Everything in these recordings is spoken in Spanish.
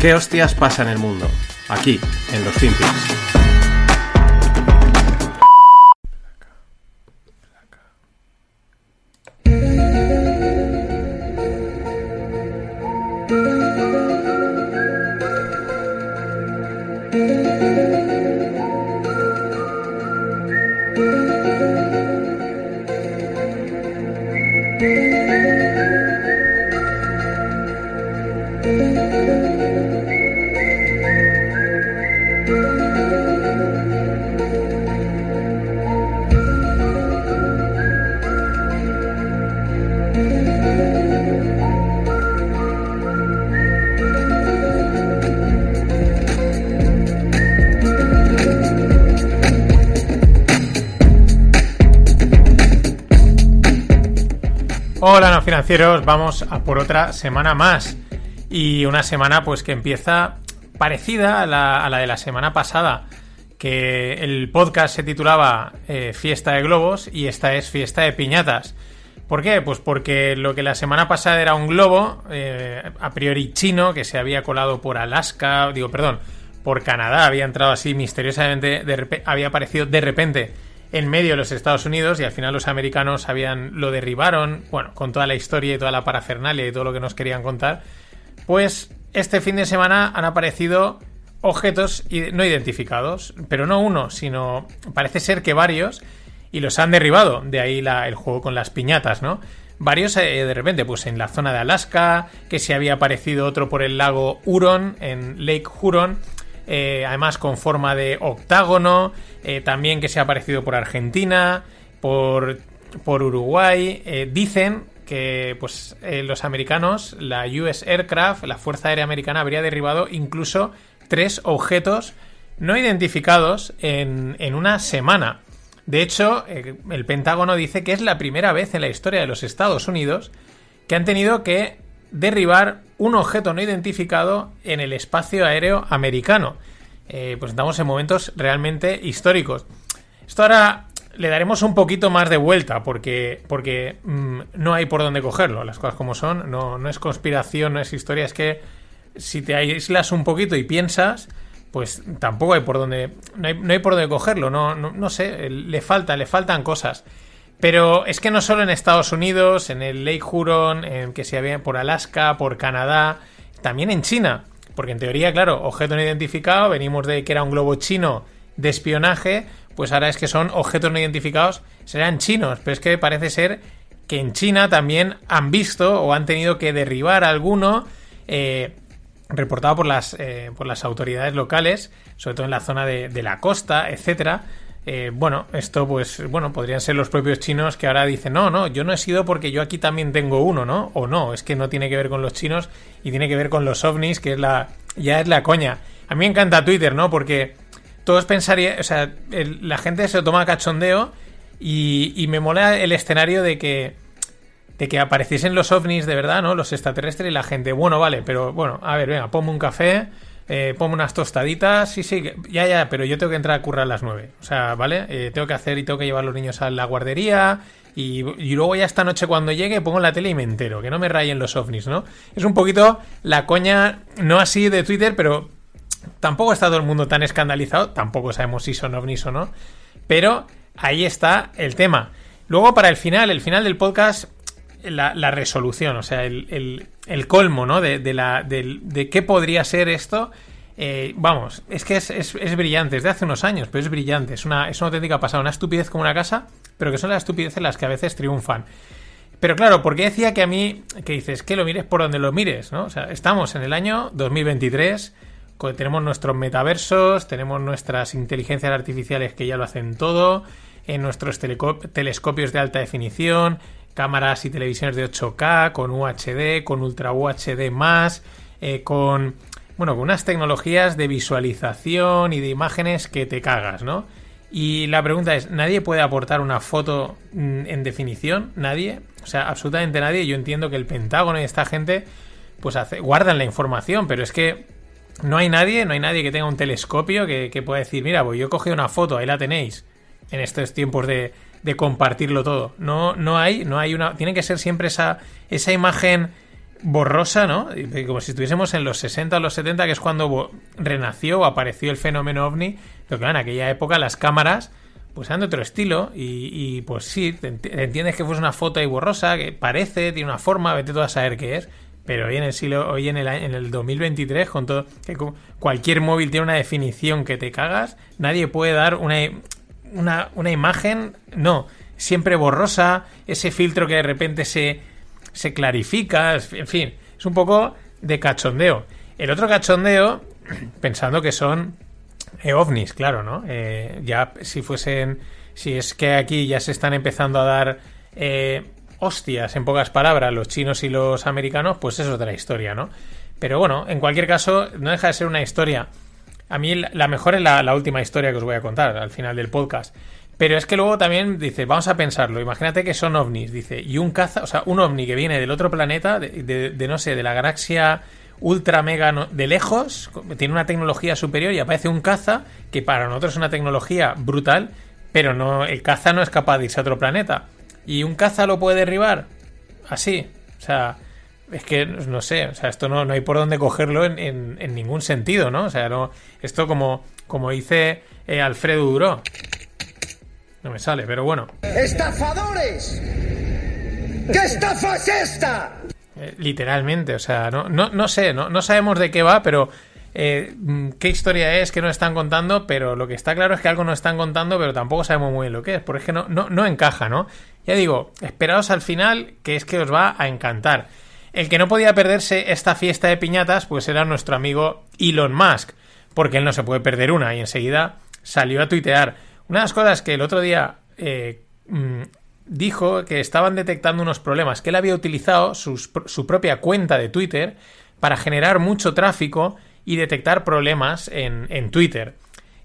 ¿Qué hostias pasa en el mundo? Aquí, en los Finpics. Vamos a por otra semana más. Y una semana pues que empieza parecida a la, de la semana pasada, que el podcast se titulaba eh, Fiesta de Globos y esta es Fiesta de Piñatas. ¿Por qué? Pues porque lo que la semana pasada era un globo, eh, a priori chino, que se había colado por Alaska, digo, perdón, por Canadá, había entrado así misteriosamente, había aparecido de repente en medio de los Estados Unidos y al final los americanos habían lo derribaron, bueno, con toda la historia y toda la parafernalia y todo lo que nos querían contar, pues este fin de semana han aparecido objetos no identificados, pero no uno, sino parece ser que varios y los han derribado, de ahí el juego con las piñatas, ¿no? Varios eh, de repente, pues en la zona de Alaska, que se había aparecido otro por el lago Huron, en Lake Huron, eh, además con forma de octágono, eh, también que se ha aparecido por Argentina, por, por Uruguay. Eh, dicen que pues, los americanos, la US Aircraft, la Fuerza Aérea Americana, habría derribado incluso tres objetos no identificados en, en una semana. De hecho, el Pentágono dice que es la primera vez en la historia de los Estados Unidos que han tenido que derribar un objeto no identificado en el espacio aéreo americano. Eh, pues estamos en momentos realmente históricos. Esto ahora le daremos un poquito más de vuelta porque, porque mm, no hay por dónde cogerlo, las cosas como son, no, no es conspiración, no es historia, es que si te aíslas un poquito y piensas, pues tampoco hay por dónde, no hay, no hay por dónde cogerlo, no, no, no sé, le falta, le faltan cosas. Pero es que no solo en Estados Unidos, en el Lake Huron, en que se había por Alaska, por Canadá, también en China. Porque en teoría, claro, objeto no identificado, venimos de que era un globo chino de espionaje, pues ahora es que son objetos no identificados, serán chinos, pero es que parece ser que en China también han visto o han tenido que derribar alguno, eh, reportado por las, eh, por las autoridades locales, sobre todo en la zona de, de la costa, etcétera, eh, bueno, esto pues, bueno, podrían ser los propios chinos que ahora dicen, no, no, yo no he sido porque yo aquí también tengo uno, ¿no? O no, es que no tiene que ver con los chinos y tiene que ver con los ovnis, que es la, ya es la coña. A mí me encanta Twitter, ¿no? Porque todos pensarían, o sea, la gente se lo toma a cachondeo y, y me mola el escenario de que, de que apareciesen los ovnis de verdad, ¿no? Los extraterrestres y la gente, bueno, vale, pero bueno, a ver, venga, ponme un café eh, pongo unas tostaditas, sí, sí, ya, ya, pero yo tengo que entrar a currar a las 9. O sea, ¿vale? Eh, tengo que hacer y tengo que llevar a los niños a la guardería. Y, luego ya esta noche cuando llegue pongo la tele y me entero, que no me rayen los ovnis, ¿no? Es un poquito la coña, no así de Twitter, pero tampoco está todo el mundo tan escandalizado, tampoco sabemos si son ovnis o no, pero ahí está el tema. Luego para el final, el final del podcast, la, resolución, o sea, el, colmo, ¿no? De, la, de, qué podría ser esto. Eh, vamos, es que es, es, brillante, es de hace unos años, pero es brillante, es una, es una auténtica pasada, una estupidez como una casa, pero que son las estupideces las que a veces triunfan. Pero claro, porque decía que a mí, que dices, que lo mires por donde lo mires, ¿no? O sea, estamos en el año 2023, tenemos nuestros metaversos, tenemos nuestras inteligencias artificiales que ya lo hacen todo, en nuestros telescopios de alta definición, cámaras y televisiones de 8K, con UHD, con Ultra UHD más, eh, con bueno, con unas tecnologías de visualización y de imágenes que te cagas, ¿no? Y la pregunta es, ¿nadie puede aportar una foto mm, en definición? ¿Nadie? O sea, absolutamente nadie. Yo entiendo que el Pentágono y esta gente pues guardan la información, pero es que no hay nadie, no hay nadie que tenga un telescopio que, que pueda decir, mira, pues yo he cogido una foto, ahí la tenéis, en estos tiempos de, de compartirlo todo. No, no hay, no hay una. Tiene que ser siempre esa, esa imagen borrosa, ¿no? Como si estuviésemos en los 60 o los 70, que es cuando renació o apareció el fenómeno ovni. Pero claro, en aquella época las cámaras pues eran de otro estilo y, pues sí, entiendes que fuese una foto ahí borrosa, que parece, tiene una forma, vete tú a saber qué es. Pero hoy en el siglo, hoy en el, en el 2023, con todo, que cualquier móvil tiene una definición que te cagas, nadie puede dar una, una, una imagen, no, siempre borrosa, ese filtro que de repente se, se clarifica, en fin, es un poco de cachondeo. El otro cachondeo, pensando que son eh, ovnis, claro, ¿no? Eh, ya si fuesen, si es que aquí ya se están empezando a dar eh, hostias, en pocas palabras, los chinos y los americanos, pues es otra historia, ¿no? Pero bueno, en cualquier caso, no deja de ser una historia. A mí la mejor es la, última historia que os voy a contar al final del podcast. Pero es que luego también dice, vamos a pensarlo, imagínate que son ovnis, dice, y un caza, o sea, un ovni que viene del otro planeta, de, no sé, de la galaxia ultra mega de lejos, tiene una tecnología superior y aparece un caza que para nosotros es una tecnología brutal, pero no, el caza no es capaz de irse a otro planeta. ¿Y un caza lo puede derribar? Así. O sea, es que no sé, o sea, esto no, no hay por dónde cogerlo en, en, ningún sentido, ¿no? O sea, no, esto como, como dice eh, Alfredo Duró. No me sale, pero bueno. ¡Estafadores! ¿Qué estafa es esta? Eh, literalmente, o sea, no, no, no sé, no, no sabemos de qué va, pero eh, qué historia es que nos están contando, pero lo que está claro es que algo nos están contando, pero tampoco sabemos muy bien lo que es, porque es que no, no, no encaja, ¿no? Ya digo, esperaos al final, que es que os va a encantar. El que no podía perderse esta fiesta de piñatas, pues era nuestro amigo Elon Musk, porque él no se puede perder una, y enseguida salió a tuitear. Una de las cosas que el otro día eh, mm, dijo que estaban detectando unos problemas, que él había utilizado su propia cuenta de Twitter para generar mucho tráfico y detectar problemas en, en Twitter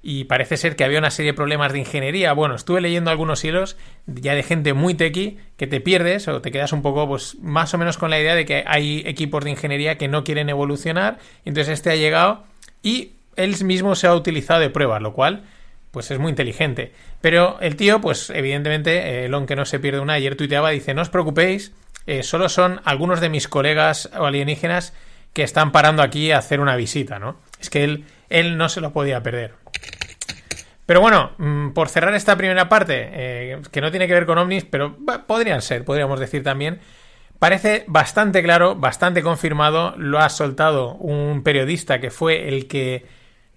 y parece ser que había una serie de problemas de ingeniería. Bueno, estuve leyendo algunos hilos ya de gente muy tequi que te pierdes o te quedas un poco, pues, más o menos con la idea de que hay equipos de ingeniería que no quieren evolucionar. Entonces este ha llegado y él mismo se ha utilizado de prueba, lo cual, pues es muy inteligente. Pero el tío, pues evidentemente, el on que no se pierde una, ayer tuiteaba, dice, no os preocupéis, eh, solo son algunos de mis colegas o alienígenas que están parando aquí a hacer una visita, ¿no? Es que él, él no se lo podía perder. Pero bueno, mm, por cerrar esta primera parte, eh, que no tiene que ver con ovnis, pero podrían ser, podríamos decir también, parece bastante claro, bastante confirmado, lo ha soltado un periodista que fue el que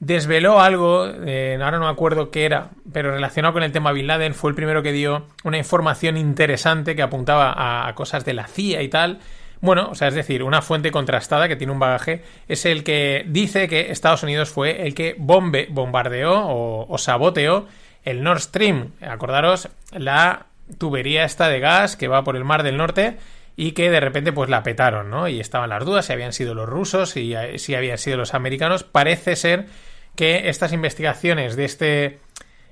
desveló algo, eh, ahora no me acuerdo qué era, pero relacionado con el tema Bin Laden, fue el primero que dio una información interesante que apuntaba a, a cosas de la CIA y tal, bueno, o sea, es decir, una fuente contrastada que tiene un bagaje es el que dice que Estados Unidos fue el que bombe, bombardeó o, saboteó el Nord Stream. Acordaros, la tubería esta de gas que va por el Mar del Norte y que de repente pues la petaron, ¿no? Y estaban las dudas si habían sido los rusos y si habían sido los americanos. Parece ser que estas investigaciones de este,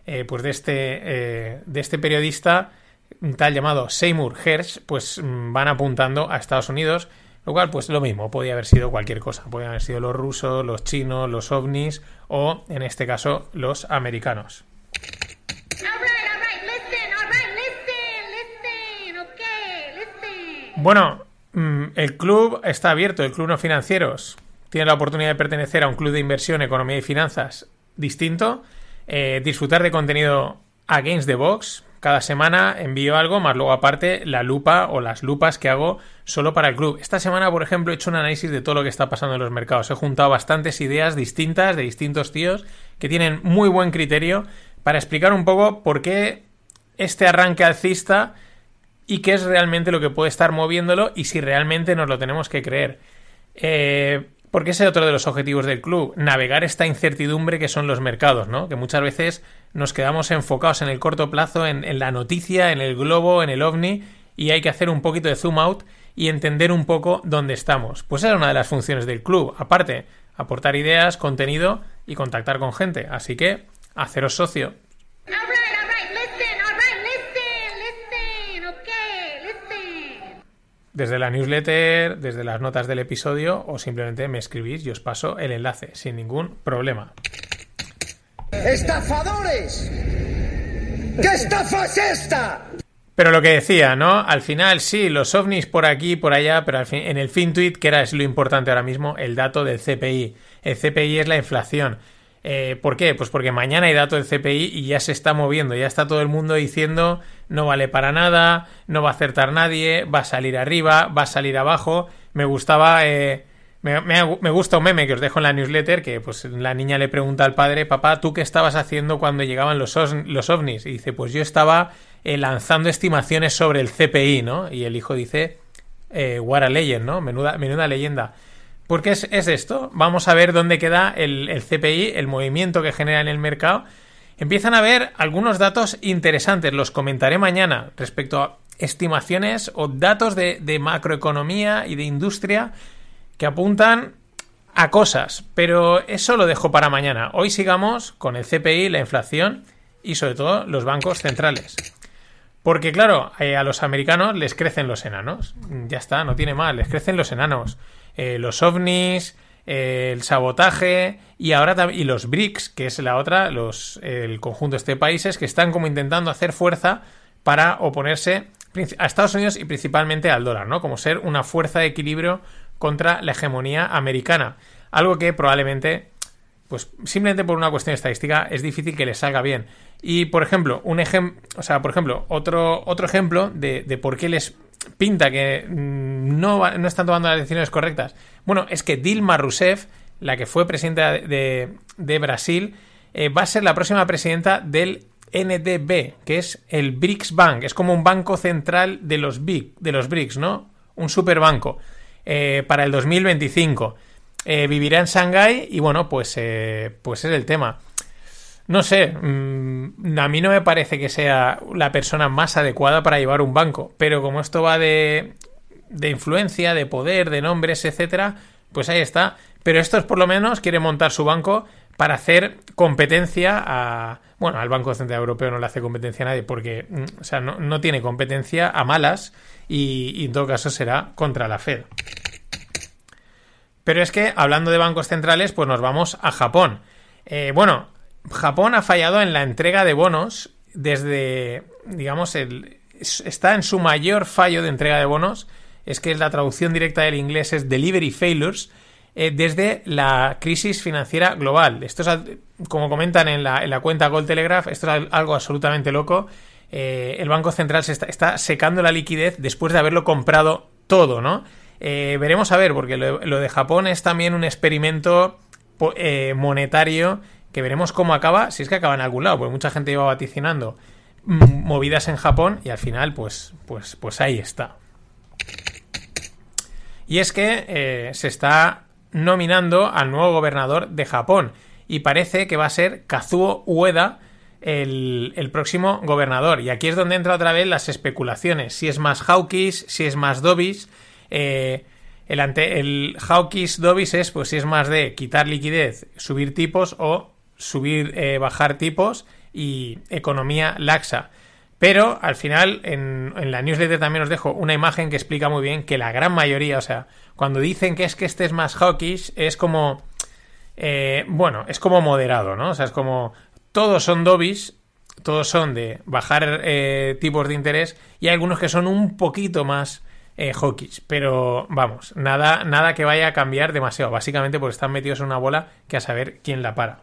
eh, pues de este, eh, de este periodista un tal llamado Seymour Hersh, pues mm, van apuntando a Estados Unidos, lo cual pues lo mismo, podía haber sido cualquier cosa, podían haber sido los rusos, los chinos, los ovnis o en este caso los americanos. Bueno, el club está abierto, el club no financieros. Tiene la oportunidad de pertenecer a un club de inversión, economía y finanzas distinto. Eh, disfrutar de contenido against the box, cada semana envío algo, más luego aparte la lupa o las lupas que hago solo para el club. Esta semana, por ejemplo, he hecho un análisis de todo lo que está pasando en los mercados. He juntado bastantes ideas distintas de distintos tíos que tienen muy buen criterio para explicar un poco por qué este arranque alcista y qué es realmente lo que puede estar moviéndolo y si realmente nos lo tenemos que creer. Eh, porque ese es otro de los objetivos del club, navegar esta incertidumbre que son los mercados, ¿no? Que muchas veces nos quedamos enfocados en el corto plazo, en, la noticia, en el globo, en el ovni, y hay que hacer un poquito de zoom out y entender un poco dónde estamos. Pues esa es una de las funciones del club. Aparte, aportar ideas, contenido y contactar con gente. Así que, haceros socio. Desde la newsletter, desde las notas del episodio o simplemente me escribís y os paso el enlace sin ningún problema. ¡Estafadores! ¿Qué estafa es esta? Pero lo que decía, ¿no? Al final sí, los ovnis por aquí por allá, pero al fin, en el fin tweet, que era es lo importante ahora mismo, el dato del CPI. El CPI es la inflación. Eh, ¿Por qué? Pues porque mañana hay dato del CPI y ya se está moviendo, ya está todo el mundo diciendo no vale para nada, no va a acertar nadie, va a salir arriba, va a salir abajo. Me gustaba eh, me, gusta un meme que os dejo en la newsletter que pues la niña le pregunta al padre, papá, ¿tú qué estabas haciendo cuando llegaban los, los ovnis? Y dice, pues yo estaba eh, lanzando estimaciones sobre el CPI, ¿no? Y el hijo dice, eh, what a legend, ¿no? Menuda, menuda leyenda. ¿Por qué es, esto? Vamos a ver dónde queda el, el, CPI, el movimiento que genera en el mercado. Empiezan a ver algunos datos interesantes, los comentaré mañana respecto a estimaciones o datos de, de macroeconomía y de industria que apuntan a cosas, pero eso lo dejo para mañana. Hoy sigamos con el CPI, la inflación y sobre todo los bancos centrales. Porque claro, eh, a los americanos les crecen los enanos. Ya está, no tiene mal, les crecen los enanos. Eh, los ovnis, eh, el sabotaje y ahora y los BRICS, que es la otra, los, el conjunto este de países que están como intentando hacer fuerza para oponerse a Estados Unidos y principalmente al dólar, ¿no? Como ser una fuerza de equilibrio contra la hegemonía americana. Algo que probablemente, pues simplemente por una cuestión estadística, es difícil que les salga bien. Y por ejemplo, un o sea, por ejemplo, otro, otro ejemplo de, por qué les pinta que mm, no, no están tomando las decisiones correctas. Bueno, es que Dilma Rousseff, la que fue presidenta de, de Brasil, eh, va a ser la próxima presidenta del NDB, que es el BRICS Bank. Es como un banco central de los, de los BRICS, ¿no? Un superbanco. Eh, para el 2025. Eh, vivirá en Shanghái y bueno, pues, eh, pues es el tema. No sé, mm, a mí no me parece que sea la persona más adecuada para llevar un banco, pero como esto va de, de influencia, de poder, de nombres, etcétera, pues ahí está. Pero estos por lo menos quieren montar su banco para hacer competencia a. Bueno, al Banco Central Europeo no le hace competencia a nadie porque mm, o sea, no, tiene competencia a malas y, en todo caso será contra la Fed. Pero es que, hablando de bancos centrales, pues nos vamos a Japón. Eh, bueno, Japón ha fallado en la entrega de bonos desde, digamos, el, está en su mayor fallo de entrega de bonos. Es que la traducción directa del inglés es delivery failures eh, desde la crisis financiera global. Esto es, como comentan en la, en la cuenta Gold Telegraph, esto es algo absolutamente loco. Eh, el Banco Central se está, secando la liquidez después de haberlo comprado todo, ¿no? Eh, veremos a ver, porque lo, de Japón es también un experimento monetario que veremos cómo acaba, si es que acaba en algún lado, porque mucha gente iba vaticinando movidas en Japón y al final, pues, pues, pues ahí está. Y es que se está nominando al nuevo gobernador de Japón. Y parece que va a ser Kazuo Ueda el, próximo gobernador. Y aquí es donde entra otra vez las especulaciones. Si es más hawkish, si es más dobis. Eh, el, ante, el hawkish dobis es pues si es más de quitar liquidez, subir tipos o subir, eh, bajar tipos y economía laxa. Pero al final, en, en, la newsletter también os dejo una imagen que explica muy bien que la gran mayoría, o sea, cuando dicen que es que este es más hawkish, es como. Eh, bueno, es como moderado, ¿no? O sea, es como. Todos son dobis, todos son de bajar eh, tipos de interés, y hay algunos que son un poquito más eh, hawkish. Pero vamos, nada, nada que vaya a cambiar demasiado. Básicamente porque están metidos en una bola que a saber quién la para.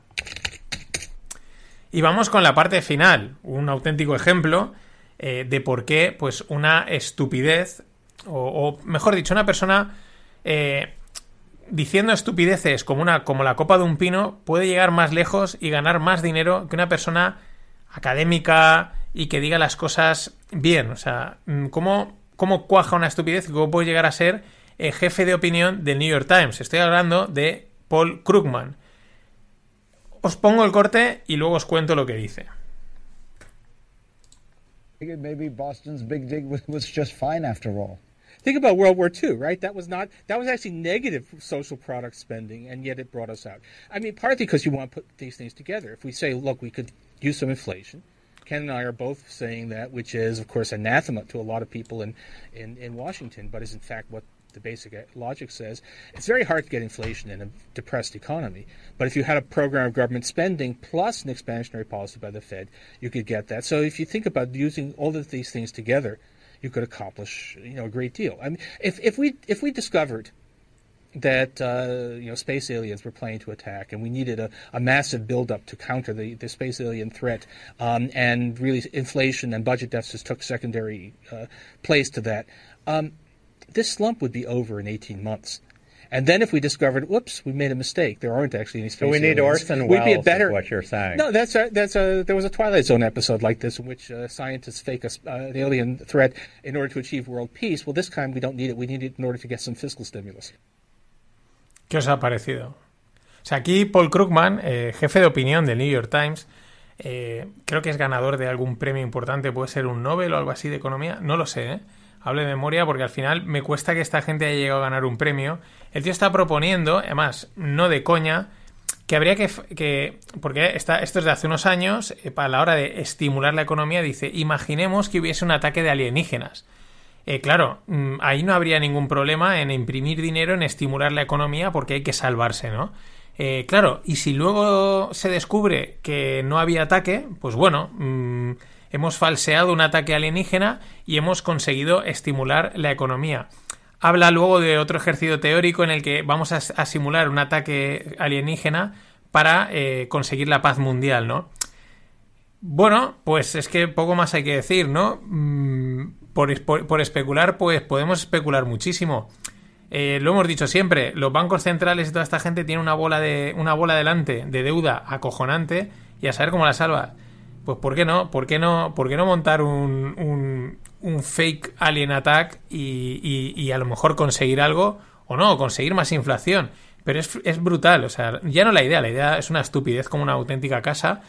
Y vamos con la parte final, un auténtico ejemplo eh, de por qué, pues, una estupidez, o, mejor dicho, una persona eh, diciendo estupideces como, una, como la copa de un pino puede llegar más lejos y ganar más dinero que una persona académica y que diga las cosas bien. O sea, mm, ¿cómo, cómo cuaja una estupidez y cómo puede llegar a ser eh, jefe de opinión del New York Times? Estoy hablando de Paul Krugman os pongo el corte y luego os cuento lo que dice. Maybe Boston's big dig was just fine after all. Think about World War II, right? That was not that was actually negative social product spending, and yet it brought us out. I mean, partly because you want to put these things together. If we say, look, we could use some inflation, Ken and I are both saying that, which is, of course, anathema to a lot of people in, in, in Washington, but is in fact what the basic logic says. It's very hard to get inflation in a depressed economy. But if you had a program of government spending plus an expansionary policy by the Fed, you could get that. So if you think about using all of these things together, you could accomplish you know a great deal. I mean, if if we if we discovered that uh, you know space aliens were planning to attack, and we needed a, a massive buildup to counter the, the space alien threat, um, and really inflation and budget deficits took secondary uh, place to that. Um, this slump would be over in 18 months. And then if we discovered, whoops, we made a mistake. There aren't actually any space. So we need aliens, Orson We'd be a better. what you're saying? No, that's a, that's a. There was a Twilight Zone episode like this in which uh, scientists fake a, uh, an alien threat in order to achieve world peace. Well, this time we don't need it. We need it in order to get some fiscal stimulus. ¿Qué os ha parecido? O sea, aquí Paul Krugman, eh, jefe de opinión del New York Times, eh, creo que es ganador de algún premio importante, puede ser un Nobel o algo así de economía, no lo sé, ¿eh? Hablo de memoria porque al final me cuesta que esta gente haya llegado a ganar un premio. El tío está proponiendo, además, no de coña, que habría que, que porque está, esto es de hace unos años, eh, para la hora de estimular la economía, dice, imaginemos que hubiese un ataque de alienígenas. Eh, claro, mm, ahí no habría ningún problema en imprimir dinero, en estimular la economía, porque hay que salvarse, ¿no? Eh, claro, y si luego se descubre que no había ataque, pues bueno, mm, hemos falseado un ataque alienígena y hemos conseguido estimular la economía. Habla luego de otro ejercicio teórico en el que vamos a, simular un ataque alienígena para eh, conseguir la paz mundial, ¿no? Bueno, pues es que poco más hay que decir, ¿no? Mm, por, especular, pues podemos especular muchísimo. Eh, lo hemos dicho siempre, los bancos centrales y toda esta gente tienen una bola de una bola delante de deuda acojonante y a saber cómo la salva. Pues ¿por qué no? ¿Por qué no, por qué no montar un, un, un fake alien attack y, y- y a lo mejor conseguir algo o no, conseguir más inflación? Pero es, es brutal, o sea, ya no la idea, la idea es una estupidez como una auténtica casa,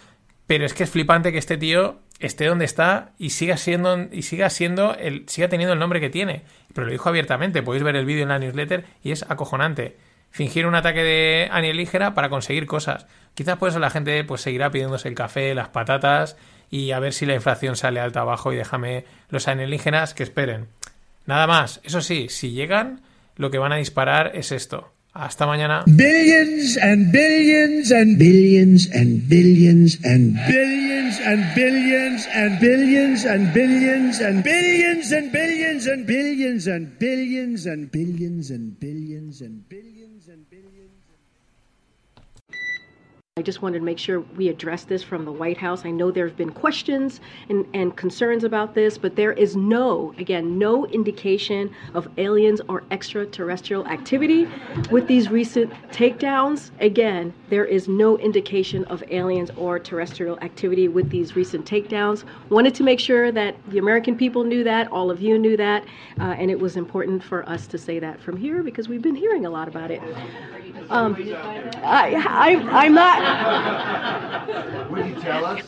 pero es que es flipante que este tío esté donde está y siga siendo y siga siendo el siga teniendo el nombre que tiene. Pero lo dijo abiertamente, podéis ver el vídeo en la newsletter y es acojonante. Fingir un ataque de alienígena para conseguir cosas. Quizás por eso la gente pues seguirá pidiéndose el café, las patatas y a ver si la inflación sale alta abajo y déjame los alienígenas que esperen. Nada más. Eso sí, si llegan, lo que van a disparar es esto. Hasta mañana. billions and billions and billions and billions and billions and billions and billions and billions and billions and billions and billions and billions and billions and billions and billions. I just wanted to make sure we address this from the White House. I know there have been questions and, and concerns about this, but there is no, again, no indication of aliens or extraterrestrial activity with these recent takedowns. Again, there is no indication of aliens or terrestrial activity with these recent takedowns. Wanted to make sure that the American people knew that, all of you knew that, uh, and it was important for us to say that from here because we've been hearing a lot about it. Um, I, I, I'm not.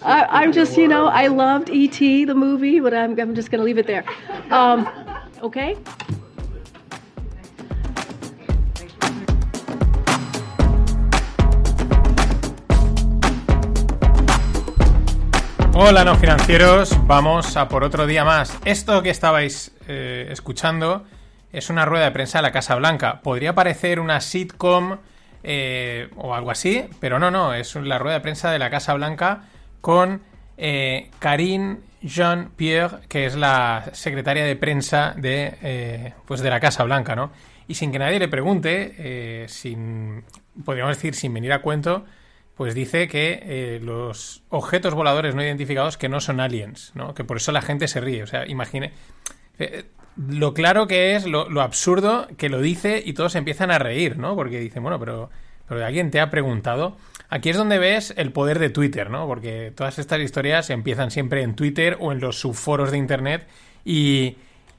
I, I'm just, you know, I loved E.T. the movie, but I'm, I'm just going to leave it there. Um, okay? Hola, no financieros. Vamos a por otro día más. Esto que estabais eh, escuchando es una rueda de prensa de la Casa Blanca. Podría parecer una sitcom eh, o algo así, pero no, no. Es la rueda de prensa de la Casa Blanca con eh, Karine Jean-Pierre, que es la secretaria de prensa de, eh, pues de la Casa Blanca, ¿no? Y sin que nadie le pregunte, eh, sin, podríamos decir, sin venir a cuento, pues dice que los objetos voladores no identificados que no son aliens, ¿no? Que por eso la gente se ríe. O sea, imagine lo claro que es, lo, absurdo que lo dice y todos empiezan a reír, ¿no? Porque dicen, bueno, pero, pero alguien te ha preguntado. Aquí es donde ves el poder de Twitter, ¿no? Porque todas estas historias empiezan siempre en Twitter o en los subforos de Internet y,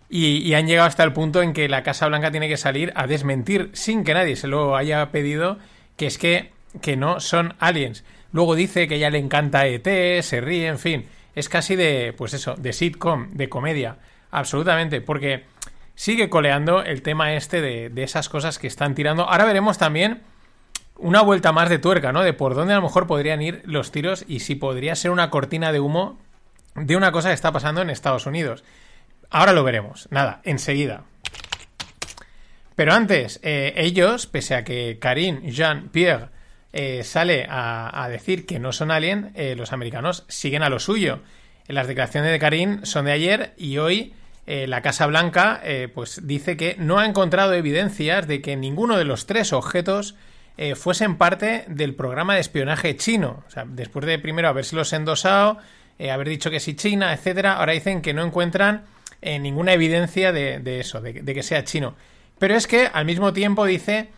y, y han llegado hasta el punto en que la Casa Blanca tiene que salir a desmentir sin que nadie se lo haya pedido que es que que no son aliens. Luego dice que ya le encanta ET, se ríe, en fin. Es casi de, pues eso, de sitcom, de comedia. Absolutamente, porque sigue coleando el tema este de, de esas cosas que están tirando. Ahora veremos también una vuelta más de tuerca, ¿no? De por dónde a lo mejor podrían ir los tiros y si podría ser una cortina de humo de una cosa que está pasando en Estados Unidos. Ahora lo veremos. Nada, enseguida. Pero antes, eh, ellos, pese a que Karine Jean-Pierre eh, sale a, decir que no son alien, eh, los americanos siguen a lo suyo. Las declaraciones de Karine son de ayer y hoy eh, la Casa Blanca pues dice que no ha encontrado evidencias de que ninguno de los tres objetos fuesen parte del programa de espionaje chino. O sea, después de primero los endosado, haber dicho que sí China, etcétera, ahora dicen que no encuentran ninguna evidencia de, eso, de, de que sea chino. Pero es que al mismo tiempo dice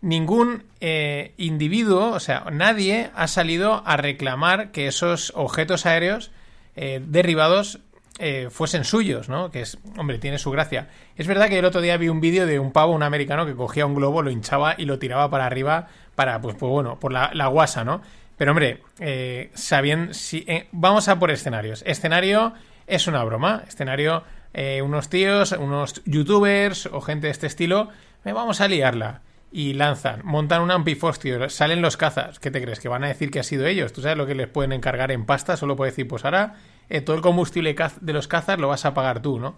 ningún eh, individuo, o sea, nadie ha salido a reclamar que esos objetos aéreos eh, derribados eh, fuesen suyos, ¿no? Que es, hombre, tiene su gracia. Es verdad que el otro día vi un vídeo de un pavo, un americano, que cogía un globo, lo hinchaba y lo tiraba para arriba para, pues, pues bueno, por la, guasa, ¿no? Pero hombre, eh, sabiendo, si, eh, vamos a por escenarios. Escenario es una broma. Escenario, eh, unos tíos, unos youtubers o gente de este estilo, vamos a liarla y lanzan, montan un ampifostio, salen los cazas. ¿Qué te crees? ¿Que van a decir que ha sido ellos? ¿Tú sabes lo que les pueden encargar en pasta? Solo puede decir, pues ahora eh, todo el combustible de los cazas lo vas a pagar tú, ¿no?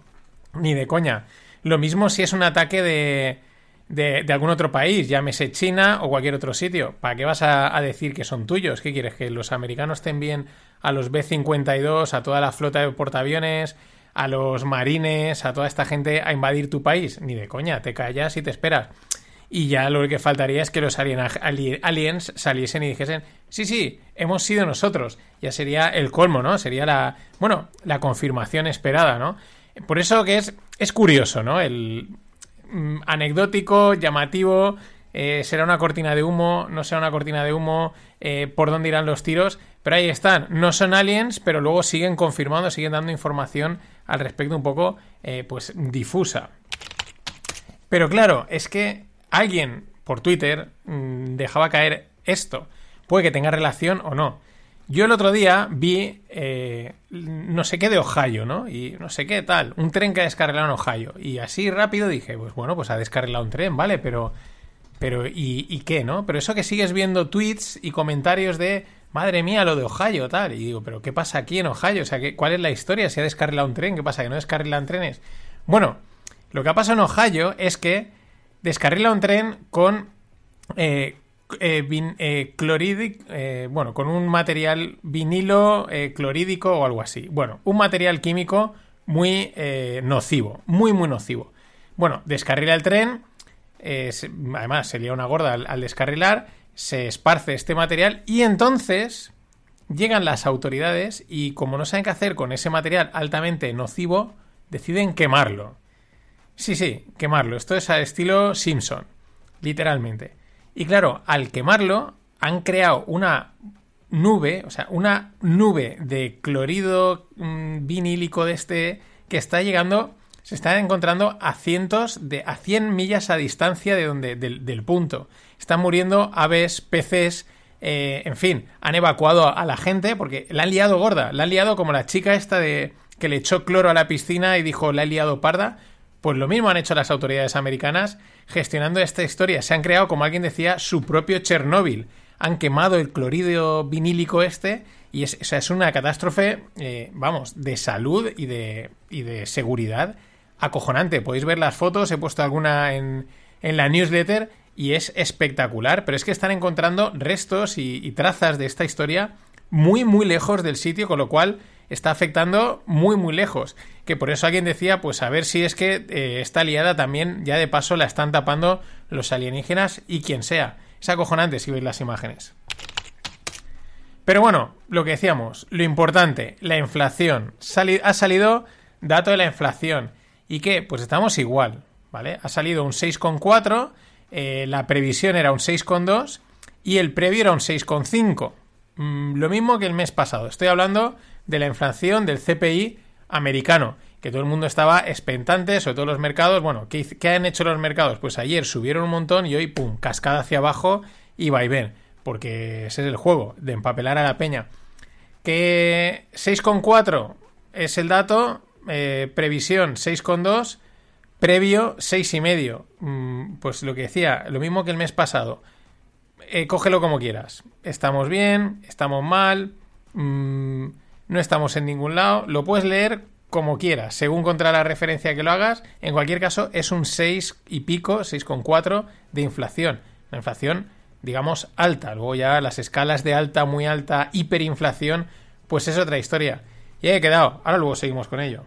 Ni de coña. Lo mismo si es un ataque de, de, de algún otro país, llámese China o cualquier otro sitio. ¿Para qué vas a, a, decir que son tuyos? ¿Qué quieres? ¿Que los americanos te envíen a los B-52, a toda la flota de portaaviones, a los marines, a toda esta gente a invadir tu país? Ni de coña, te callas y te esperas y ya lo que faltaría es que los alien, aliens saliesen y dijesen, sí, sí, hemos sido nosotros. Ya sería el colmo, ¿no? Sería la, bueno, la confirmación esperada, ¿no? Por eso que es, es curioso, ¿no? El mm, anecdótico, llamativo, eh, será una cortina de humo, no será una cortina de humo, eh, por dónde irán los tiros, pero ahí están, no son aliens, pero luego siguen confirmando, siguen dando información al respecto un poco, eh, pues, difusa. Pero claro, es que alguien por Twitter mmm, dejaba caer esto. Puede que tenga relación o no. Yo el otro día vi eh, no sé qué de Ohio, ¿no? Y no sé qué tal, un tren que ha descarrilado en Ohio. Y así rápido dije, pues bueno, pues ha descarrilado un tren, ¿vale? Pero, pero ¿y, ¿y qué, no? Pero eso que sigues viendo tweets y comentarios de, madre mía, lo de Ohio, tal. Y digo, pero ¿qué pasa aquí en Ohio? O sea, ¿cuál es la historia? ¿Se ha descarrilado un tren? ¿Qué pasa? ¿Que no descarrilan trenes? Bueno, lo que ha pasado en Ohio es que descarrila un tren con eh, eh, eh, eh, bueno, con un material vinilo clorídico o algo así. Bueno, un material químico muy nocivo, muy, muy nocivo. Bueno, descarrila el tren, se, además sería una gorda al, al descarrilar, se esparce este material y entonces llegan las autoridades y como no saben qué hacer con ese material altamente nocivo, deciden quemarlo. Sí, sí, quemarlo. Esto es al estilo Simpson, literalmente. Y claro, al quemarlo, han creado una nube, o sea, una nube de clorido mmm, vinílico de este que está llegando, se está encontrando a cientos de, a 100 millas a distancia de donde, del, del punto. Están muriendo aves, peces, eh, en fin, han evacuado a la gente porque la han liado gorda, la han liado como la chica esta de que le echó cloro a la piscina y dijo la he liado parda, pues lo mismo han hecho las autoridades americanas gestionando esta historia. Se han creado, como alguien decía, su propio Chernóbil. Han quemado el clorido vinílico este y es, es una catástrofe, eh, vamos, de salud y de, y de seguridad acojonante. Podéis ver las fotos, he puesto alguna en, en la newsletter y es espectacular, pero es que están encontrando restos y trazas de esta historia muy, muy lejos del sitio, con lo cual está afectando muy muy lejos. Que por eso alguien decía, pues a ver si es que eh, esta liada también ya de paso la están tapando los alienígenas y quien sea. Es acojonante si veis las imágenes. Pero bueno, lo que decíamos, lo importante, la inflación. Ha salido dato de la inflación. ¿Y qué? Pues estamos igual, ¿vale? Ha salido un 6,4, eh, la previsión era un 6,2 y el previo era un 6,5. Mm, lo mismo que el mes pasado. Estoy hablando de la inflación del CPI americano, que todo el mundo estaba expectante, sobre todo los mercados. Bueno, ¿qué, ¿qué, han hecho los mercados? Pues ayer subieron un montón y hoy, pum, cascada hacia abajo y va y ven, porque ese es el juego, de empapelar a la peña. Que 6,4 es el dato, eh, previsión 6,2, previo 6,5. Mm, pues lo que decía, lo mismo que el mes pasado. Eh, cógelo como quieras. Estamos bien, estamos mal. Mmm, no estamos en ningún lado. Lo puedes leer como quieras, según contra la referencia que lo hagas. En cualquier caso, es un 6 y pico, 6,4 de inflación. La inflación, digamos, alta. Luego ya las escalas de alta, muy alta, hiperinflación, pues es otra historia. Y ahí he quedado. Ahora luego seguimos con ello.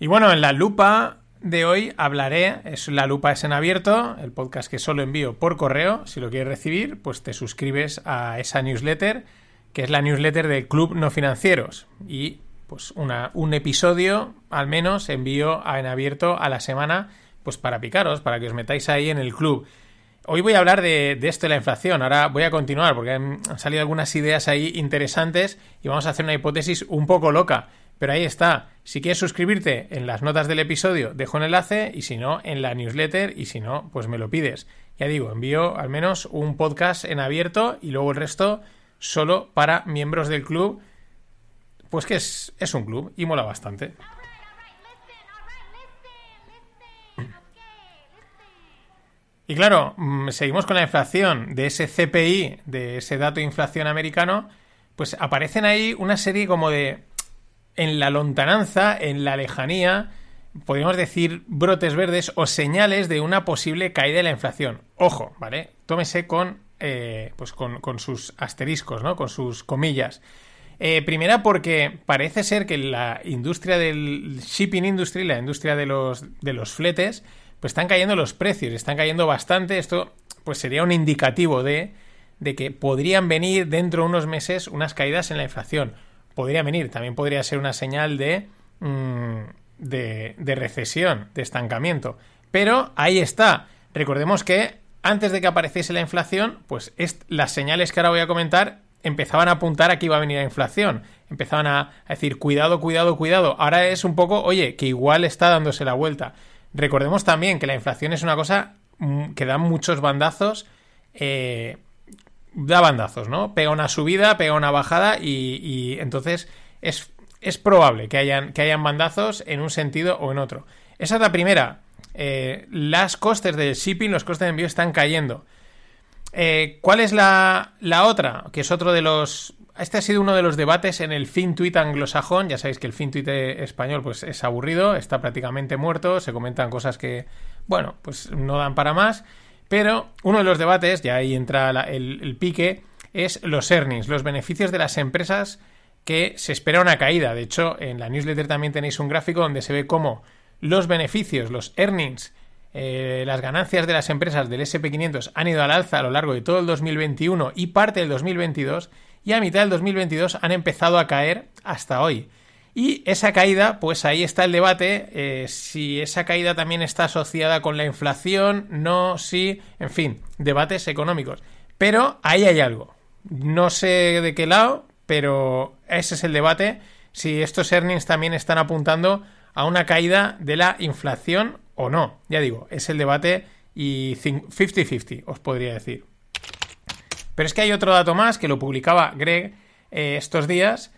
Y bueno, en la lupa de hoy hablaré, es La Lupa es en abierto, el podcast que solo envío por correo. Si lo quieres recibir, pues te suscribes a esa newsletter, que es la newsletter del Club No Financieros. Y pues una, un episodio al menos envío en abierto a la semana, pues para picaros, para que os metáis ahí en el club. Hoy voy a hablar de, de, esto de la inflación. Ahora voy a continuar porque han, salido algunas ideas ahí interesantes y vamos a hacer una hipótesis un poco loca. Pero ahí está. Si quieres suscribirte en las notas del episodio, dejo un enlace y si no, en la newsletter y si no, pues me lo pides. Ya digo, envío al menos un podcast en abierto y luego el resto solo para miembros del club. Pues que es, es un club y mola bastante. Y claro, seguimos con la inflación de ese CPI, de ese dato de inflación americano, pues aparecen ahí una serie como de en la lontananza, en la lejanía, podríamos decir brotes verdes o señales de una posible caída de la inflación. Ojo, ¿vale? Tómese con, eh, pues con, sus asteriscos, ¿no? Con sus comillas. Eh, primera porque parece ser que la industria del shipping industry, la industria de los, de los fletes, pues están cayendo los precios, están cayendo bastante. Esto pues sería un indicativo de, de que podrían venir dentro de unos meses unas caídas en la inflación podría venir. También podría ser una señal de, mmm, de, de, recesión, de estancamiento. Pero ahí está. Recordemos que antes de que apareciese la inflación, pues es, las señales que ahora voy a comentar empezaban a apuntar a que iba a venir la inflación. Empezaban a, a decir, cuidado, cuidado, cuidado. Ahora es un poco, oye, que igual está dándose la vuelta. Recordemos también que la inflación es una cosa que da muchos bandazos eh, da bandazos, ¿no? Pega una subida, pega una bajada y, y entonces es, es, probable que hayan, que hayan bandazos en un sentido o en otro. Esa es la primera. Eh, las costes del shipping, los costes de envío están cayendo. Eh, ¿Cuál es la, la, otra? Que es otro de los... Este ha sido uno de los debates en el FinTweet anglosajón. Ya sabéis que el FinTweet español pues, es aburrido, está prácticamente muerto, se comentan cosas que, bueno, pues no dan para más. Pero uno de los debates, ya ahí entra el, pique, es los earnings, los beneficios de las empresas que se espera una caída. De hecho, en la newsletter también tenéis un gráfico donde se ve cómo los beneficios, los earnings, eh, las ganancias de las empresas del SP500 han ido al alza a lo largo de todo el 2021 y parte del 2022 y a mitad del 2022 han empezado a caer hasta hoy. Y esa caída, pues ahí está el debate, eh, si esa caída también está asociada con la inflación, no, sí, en fin, debates económicos. Pero ahí hay algo. No sé de qué lado, pero ese es el debate, si estos earnings también están apuntando a una caída de la inflación o no. Ya digo, es el debate y 50-50, os podría decir. Pero es que hay otro dato más que lo publicaba Greg eh, estos días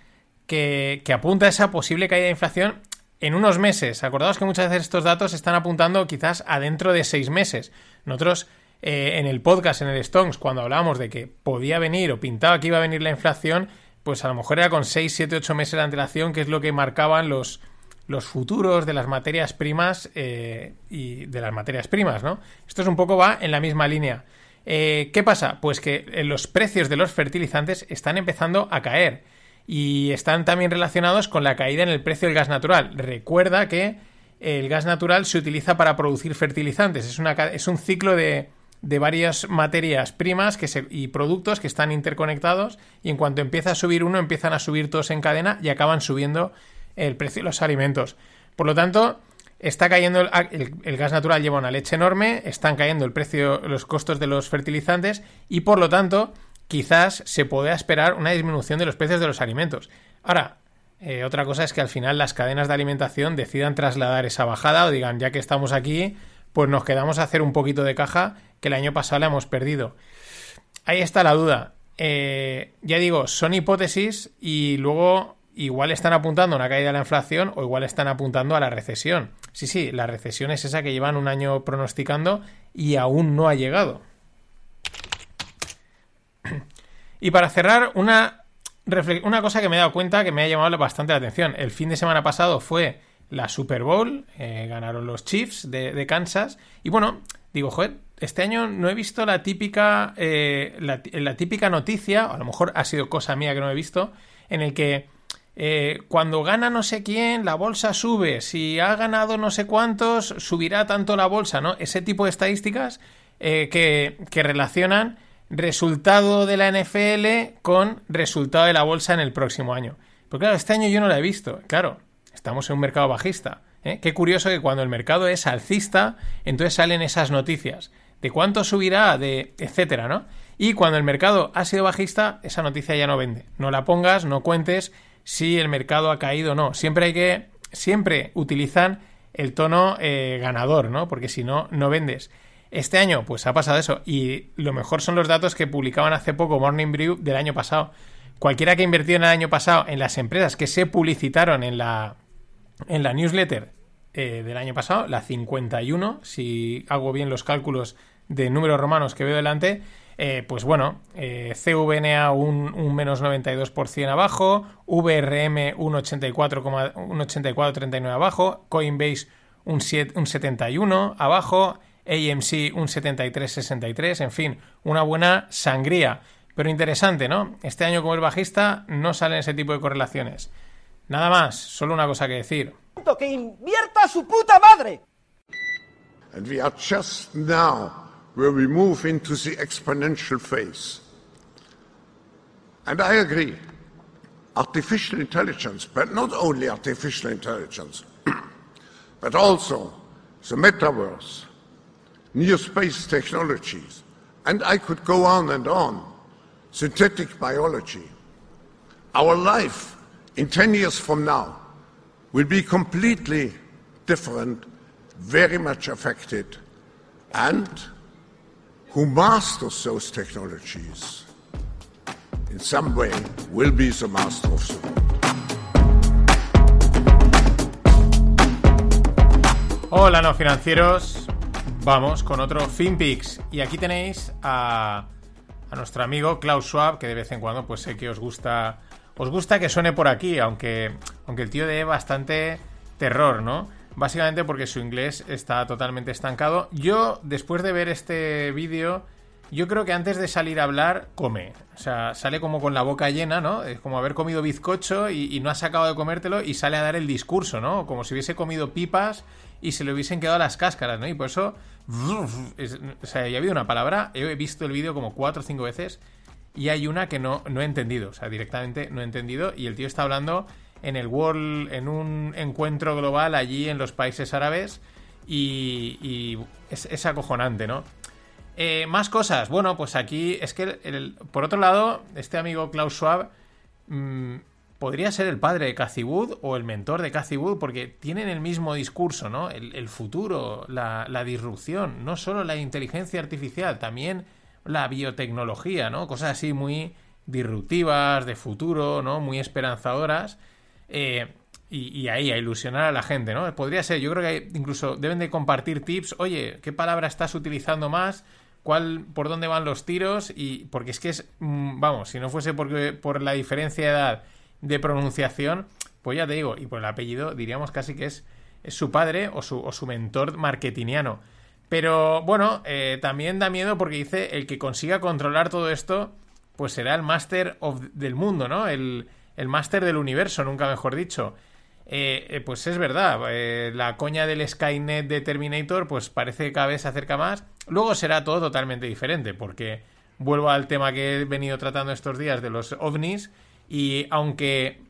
que, apunta a esa posible caída de inflación en unos meses. Acordaos que muchas veces estos datos están apuntando quizás a dentro de seis meses. Nosotros eh, en el podcast, en el Stones, cuando hablábamos de que podía venir o pintaba que iba a venir la inflación, pues a lo mejor era con 6, 7, 8 meses de antelación, que es lo que marcaban los, los futuros de las materias primas eh, y de las materias primas, ¿no? Esto es un poco va en la misma línea. Eh, ¿Qué pasa? Pues que los precios de los fertilizantes están empezando a caer y están también relacionados con la caída en el precio del gas natural. Recuerda que el gas natural se utiliza para producir fertilizantes, es, una, es un ciclo de, de varias materias primas que se, y productos que están interconectados y en cuanto empieza a subir uno empiezan a subir todos en cadena y acaban subiendo el precio de los alimentos. Por lo tanto, está cayendo el, el, el, gas natural lleva una leche enorme, están cayendo el precio, los costos de los fertilizantes y por lo tanto quizás se pueda esperar una disminución de los precios de los alimentos. Ahora, eh, otra cosa es que al final las cadenas de alimentación decidan trasladar esa bajada o digan, ya que estamos aquí, pues nos quedamos a hacer un poquito de caja que el año pasado la hemos perdido. Ahí está la duda. Eh, ya digo, son hipótesis y luego igual están apuntando a una caída de la inflación o igual están apuntando a la recesión. Sí, sí, la recesión es esa que llevan un año pronosticando y aún no ha llegado. Y para cerrar, una, una cosa que me he dado cuenta que me ha llamado bastante la atención. El fin de semana pasado fue la Super Bowl, eh, ganaron los Chiefs de, Kansas. Y bueno, digo, joder, este año no he visto la típica, eh, la, típica noticia, a lo mejor ha sido cosa mía que no he visto, en el que eh, cuando gana no sé quién, la bolsa sube, si ha ganado no sé cuántos, subirá tanto la bolsa, ¿no? Ese tipo de estadísticas que, que relacionan resultado de la NFL con resultado de la bolsa en el próximo año. Pero claro, este año yo no la he visto. Claro, estamos en un mercado bajista. ¿eh? Qué curioso que cuando el mercado es alcista, entonces salen esas noticias de cuánto subirá, de etcétera, ¿no? Y cuando el mercado ha sido bajista, esa noticia ya no vende. No la pongas, no cuentes si el mercado ha caído o no. Siempre hay que, siempre utilizan el tono eh, ganador, ¿no? Porque si no, no vendes. Este año, pues ha pasado eso. Y lo mejor son los datos que publicaban hace poco Morning Brew del año pasado. Cualquiera que invirtió en el año pasado en las empresas que se publicitaron en la, en la newsletter eh, del año pasado, la 51, si hago bien los cálculos de números romanos que veo delante, eh, pues bueno, eh, CVNA un, menos 92% abajo, VRM un 84,39 abajo, Coinbase un, 7, un 71 abajo, AMC un 73-63, en fin, una buena sangría. Pero interesante, ¿no? Este año como el bajista no salen ese tipo de correlaciones. Nada más, solo una cosa que decir. ¡Que invierta su puta madre! And we are just now where we move into the exponential phase. And I agree. Artificial intelligence, but not only artificial intelligence, but also the metaverse, new space technologies, and I could go on and on. Synthetic biology. Our life in 10 years from now will be completely different, very much affected, and who masters those technologies in some way will be the master of the world. Hola no financieros, Vamos con otro FinPix. Y aquí tenéis a, a, nuestro amigo Klaus Schwab, que de vez en cuando pues sé que os gusta. Os gusta que suene por aquí, aunque, aunque el tío dé bastante terror, ¿no? Básicamente porque su inglés está totalmente estancado. Yo, después de ver este vídeo, yo creo que antes de salir a hablar, come. O sea, sale como con la boca llena, ¿no? Es como haber comido bizcocho y, y no ha sacado de comértelo y sale a dar el discurso, ¿no? Como si hubiese comido pipas y se le hubiesen quedado las cáscaras, ¿no? Y por eso, o sea, ya ha habido una palabra, he visto el vídeo como cuatro o cinco veces y hay una que no, no he entendido, o sea, directamente no he entendido y el tío está hablando en el World, en un encuentro global allí en los países árabes y, es, acojonante, ¿no? Eh, más cosas, bueno, pues aquí es que, por otro lado, este amigo Klaus Schwab... Mm, podría ser el padre de Cathy Wood o el mentor de Cathy Wood, porque tienen el mismo discurso, ¿no? El, futuro, la, disrupción, no solo la inteligencia artificial, también la biotecnología, ¿no? Cosas así muy disruptivas, de futuro, ¿no? Muy esperanzadoras. Eh, y, ahí, a ilusionar a la gente, ¿no? Podría ser, yo creo que incluso deben de compartir tips, oye, ¿qué palabra estás utilizando más? ¿Cuál, por dónde van los tiros? Y porque es que es, mm, vamos, si no fuese porque, por la diferencia de edad de pronunciación, pues ya te digo, y por el apellido diríamos casi que es, es su padre o su, o su mentor marketingiano. Pero bueno, eh, también da miedo porque dice el que consiga controlar todo esto, pues será el máster del mundo, ¿no? El, el máster del universo, nunca mejor dicho. Eh, eh, pues es verdad, la coña del Skynet de Terminator, pues parece que cada vez se acerca más. Luego será todo totalmente diferente, porque vuelvo al tema que he venido tratando estos días de los ovnis y aunque,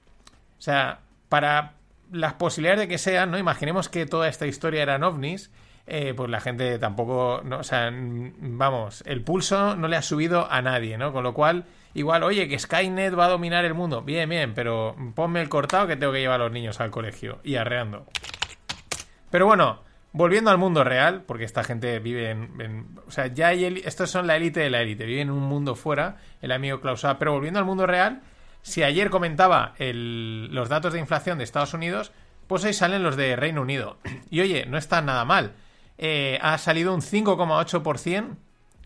o sea, para las posibilidades de que sean, ¿no? Imaginemos que toda esta historia eran ovnis, eh, pues la gente tampoco, no, o sea, vamos, el pulso no le ha subido a nadie, ¿no? Con lo cual, igual, oye, que Skynet va a dominar el mundo, bien, bien, pero ponme el cortado que tengo que llevar a los niños al colegio y arreando. Pero bueno, volviendo al mundo real, porque esta gente vive en, o sea, ya hay, estos son la élite de la élite, viven en un mundo fuera, el amigo Klaus pero volviendo al mundo real, si ayer comentaba los datos de inflación de Estados Unidos, pues hoy salen los de Reino Unido. Y oye, no está nada mal. Eh, ha salido un 5,8%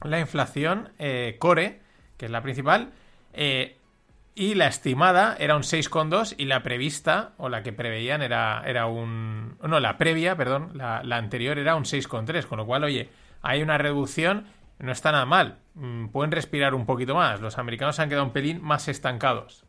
la inflación eh, core, que es la principal, Eh, y la estimada era un 6,2 y la prevista, o la que preveían, era, era un... No, la previa, perdón, la, la anterior era un 6,3, con lo cual, oye, hay una reducción, no está nada mal. Mm, pueden respirar un poquito más. Los americanos han quedado un pelín más estancados.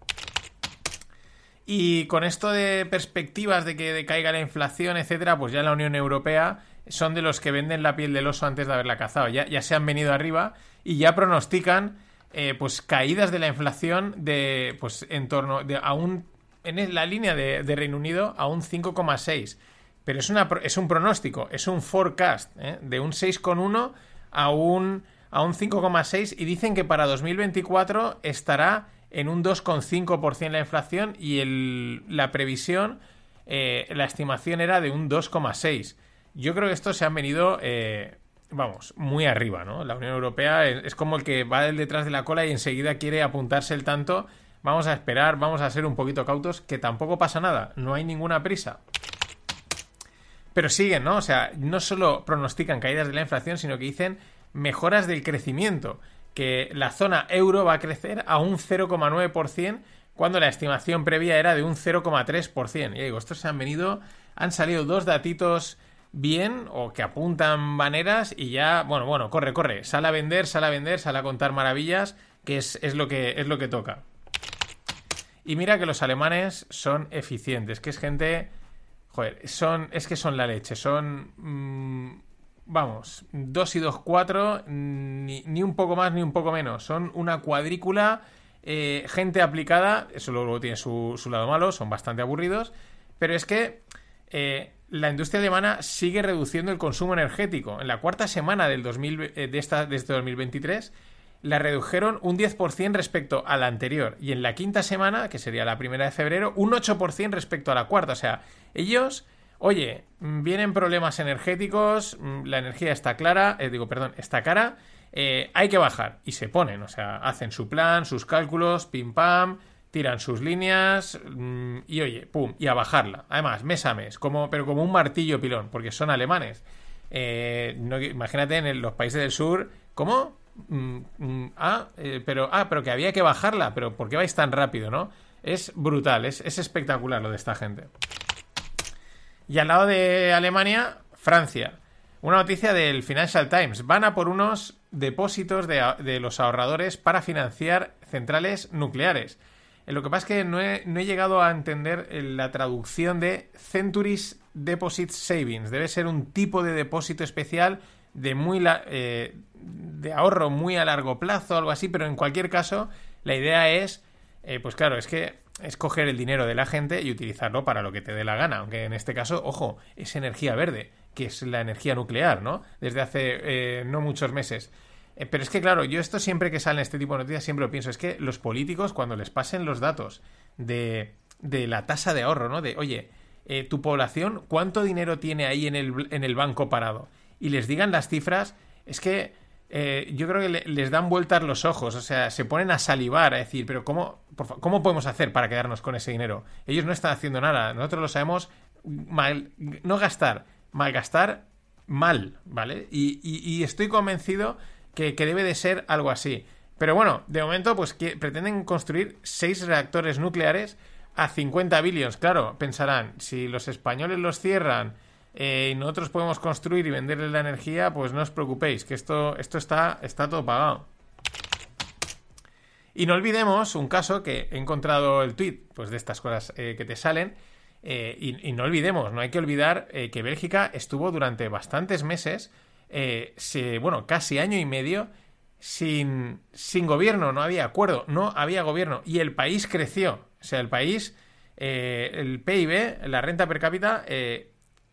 Y con esto de perspectivas de que decaiga la inflación, etcétera, pues ya la Unión Europea son de los que venden la piel del oso antes de haberla cazado. Ya, se han venido arriba y ya pronostican eh, pues caídas de la inflación de pues en torno de a un en la línea de, Reino Unido a un 5,6. Pero es, una, es un pronóstico, es un forecast ¿eh? de un 6,1 a un, a un 5,6 y dicen que para 2024 estará en un 2,5% la inflación y el, la previsión, eh, la estimación era de un 2,6%. Yo creo que estos se han venido, eh, vamos, muy arriba, ¿no? La Unión Europea es, como el que va detrás de la cola y enseguida quiere apuntarse el tanto. Vamos a esperar, vamos a ser un poquito cautos, que tampoco pasa nada, no hay ninguna prisa. Pero siguen, ¿no? O sea, no solo pronostican caídas de la inflación, sino que dicen mejoras del crecimiento que la zona euro va a crecer a un 0,9% cuando la estimación previa era de un 0,3%. Y digo, estos se han venido, han salido dos datitos bien o que apuntan maneras y ya, bueno, bueno, corre, corre, sale a vender, sale a vender, sale a contar maravillas, que es, lo, que, es lo que toca. Y mira que los alemanes son eficientes, que es gente, joder, son, es que son la leche, son... Mm, vamos, 2 y 2, 4, ni, un poco más ni un poco menos. Son una cuadrícula, eh, gente aplicada, eso luego tiene su, su, lado malo, son bastante aburridos, pero es que eh, la industria alemana sigue reduciendo el consumo energético. En la cuarta semana del 2000, eh, de, esta, de este 2023 la redujeron un 10% respecto a la anterior. Y en la quinta semana, que sería la primera de febrero, un 8% respecto a la cuarta. O sea, ellos oye, mm, vienen problemas energéticos, mm, la energía está clara, eh, digo, perdón, está cara, eh, hay que bajar. Y se ponen, o sea, hacen su plan, sus cálculos, pim pam, tiran sus líneas mm, y oye, pum, y a bajarla. Además, mes a mes, como, pero como un martillo pilón, porque son alemanes. Eh, imagínate en los países del sur, ¿cómo? ah, pero, ah, pero que había que bajarla, pero ¿por qué vais tan rápido, no? Es brutal, es, es espectacular lo de esta gente. Y al lado de Alemania, Francia. Una noticia del Financial Times. Van a por unos depósitos de, los ahorradores para financiar centrales nucleares. Eh, lo que pasa es que no he, llegado a entender eh, la traducción de Centuries Deposit Savings. Debe ser un tipo de depósito especial de muy eh, de ahorro muy a largo plazo, algo así, pero en cualquier caso, la idea es, pues claro, es que es coger el dinero de la gente y utilizarlo para lo que te dé la gana. Aunque en este caso, ojo, es energía verde, que es la energía nuclear, ¿no? Desde hace eh, no muchos meses. Eh, pero es que, claro, yo esto siempre que sale este tipo de noticias siempre lo pienso. Es que los políticos, cuando les pasen los datos de, de la tasa de ahorro, ¿no? De, oye, eh, tu población, ¿cuánto dinero tiene ahí en el, en el banco parado? Y les digan las cifras, es que yo creo que les dan vueltas los ojos, o sea, se ponen a salivar, a decir, pero ¿cómo, ¿cómo podemos hacer para quedarnos con ese dinero? Ellos no están haciendo nada, nosotros lo sabemos, mal, no gastar, malgastar mal, ¿vale? Y, estoy convencido que, debe de ser algo así. Pero bueno, de momento, pues que pretenden construir seis reactores nucleares a 50 billions. Claro, pensarán, si los españoles los cierran eh, y nosotros podemos construir y venderle la energía, pues no os preocupéis, que esto, esto está, está todo pagado. Y no olvidemos un caso que he encontrado el tweet, pues de estas cosas eh, que te salen. Eh, y, no olvidemos, no hay que olvidar que Bélgica estuvo durante bastantes meses, bueno, casi año y medio, sin, sin gobierno, no había acuerdo, no había gobierno. Y el país creció. O sea, el país, el PIB, la renta per cápita,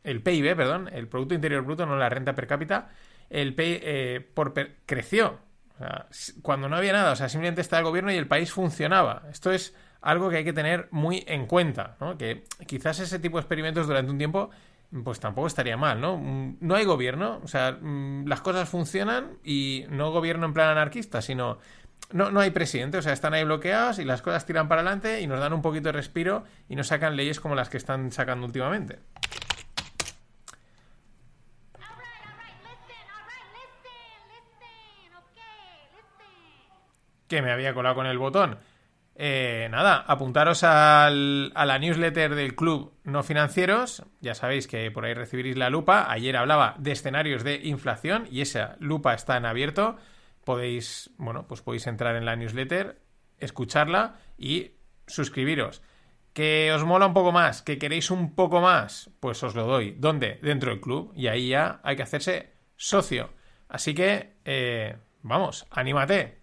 el PIB, perdón, el Producto Interior Bruto, no la renta per cápita, el PIB eh, por creció. Cuando no había nada, o sea, simplemente estaba el gobierno y el país funcionaba. Esto es algo que hay que tener muy en cuenta, ¿no? Que quizás ese tipo de experimentos durante un tiempo, pues tampoco estaría mal, ¿no? Mm, no hay gobierno, o sea, mm, las cosas funcionan y no gobierno en plan anarquista, sino no, no hay presidente, o sea, están ahí bloqueados y las cosas tiran para adelante y nos dan un poquito de respiro y no sacan leyes como las que están sacando últimamente. Que me había colado con el botón. Eh, nada, apuntaros al, a la newsletter del club no financieros. Ya sabéis que por ahí recibiréis la lupa. Ayer hablaba de escenarios de inflación y esa lupa está en abierto. Podéis, bueno, pues podéis entrar en la newsletter, escucharla y suscribiros. ¿Que os mola un poco más? ¿Que queréis un poco más? Pues os lo doy. ¿Dónde? Dentro del club. Y ahí ya hay que hacerse socio. Así que, eh, vamos, anímate.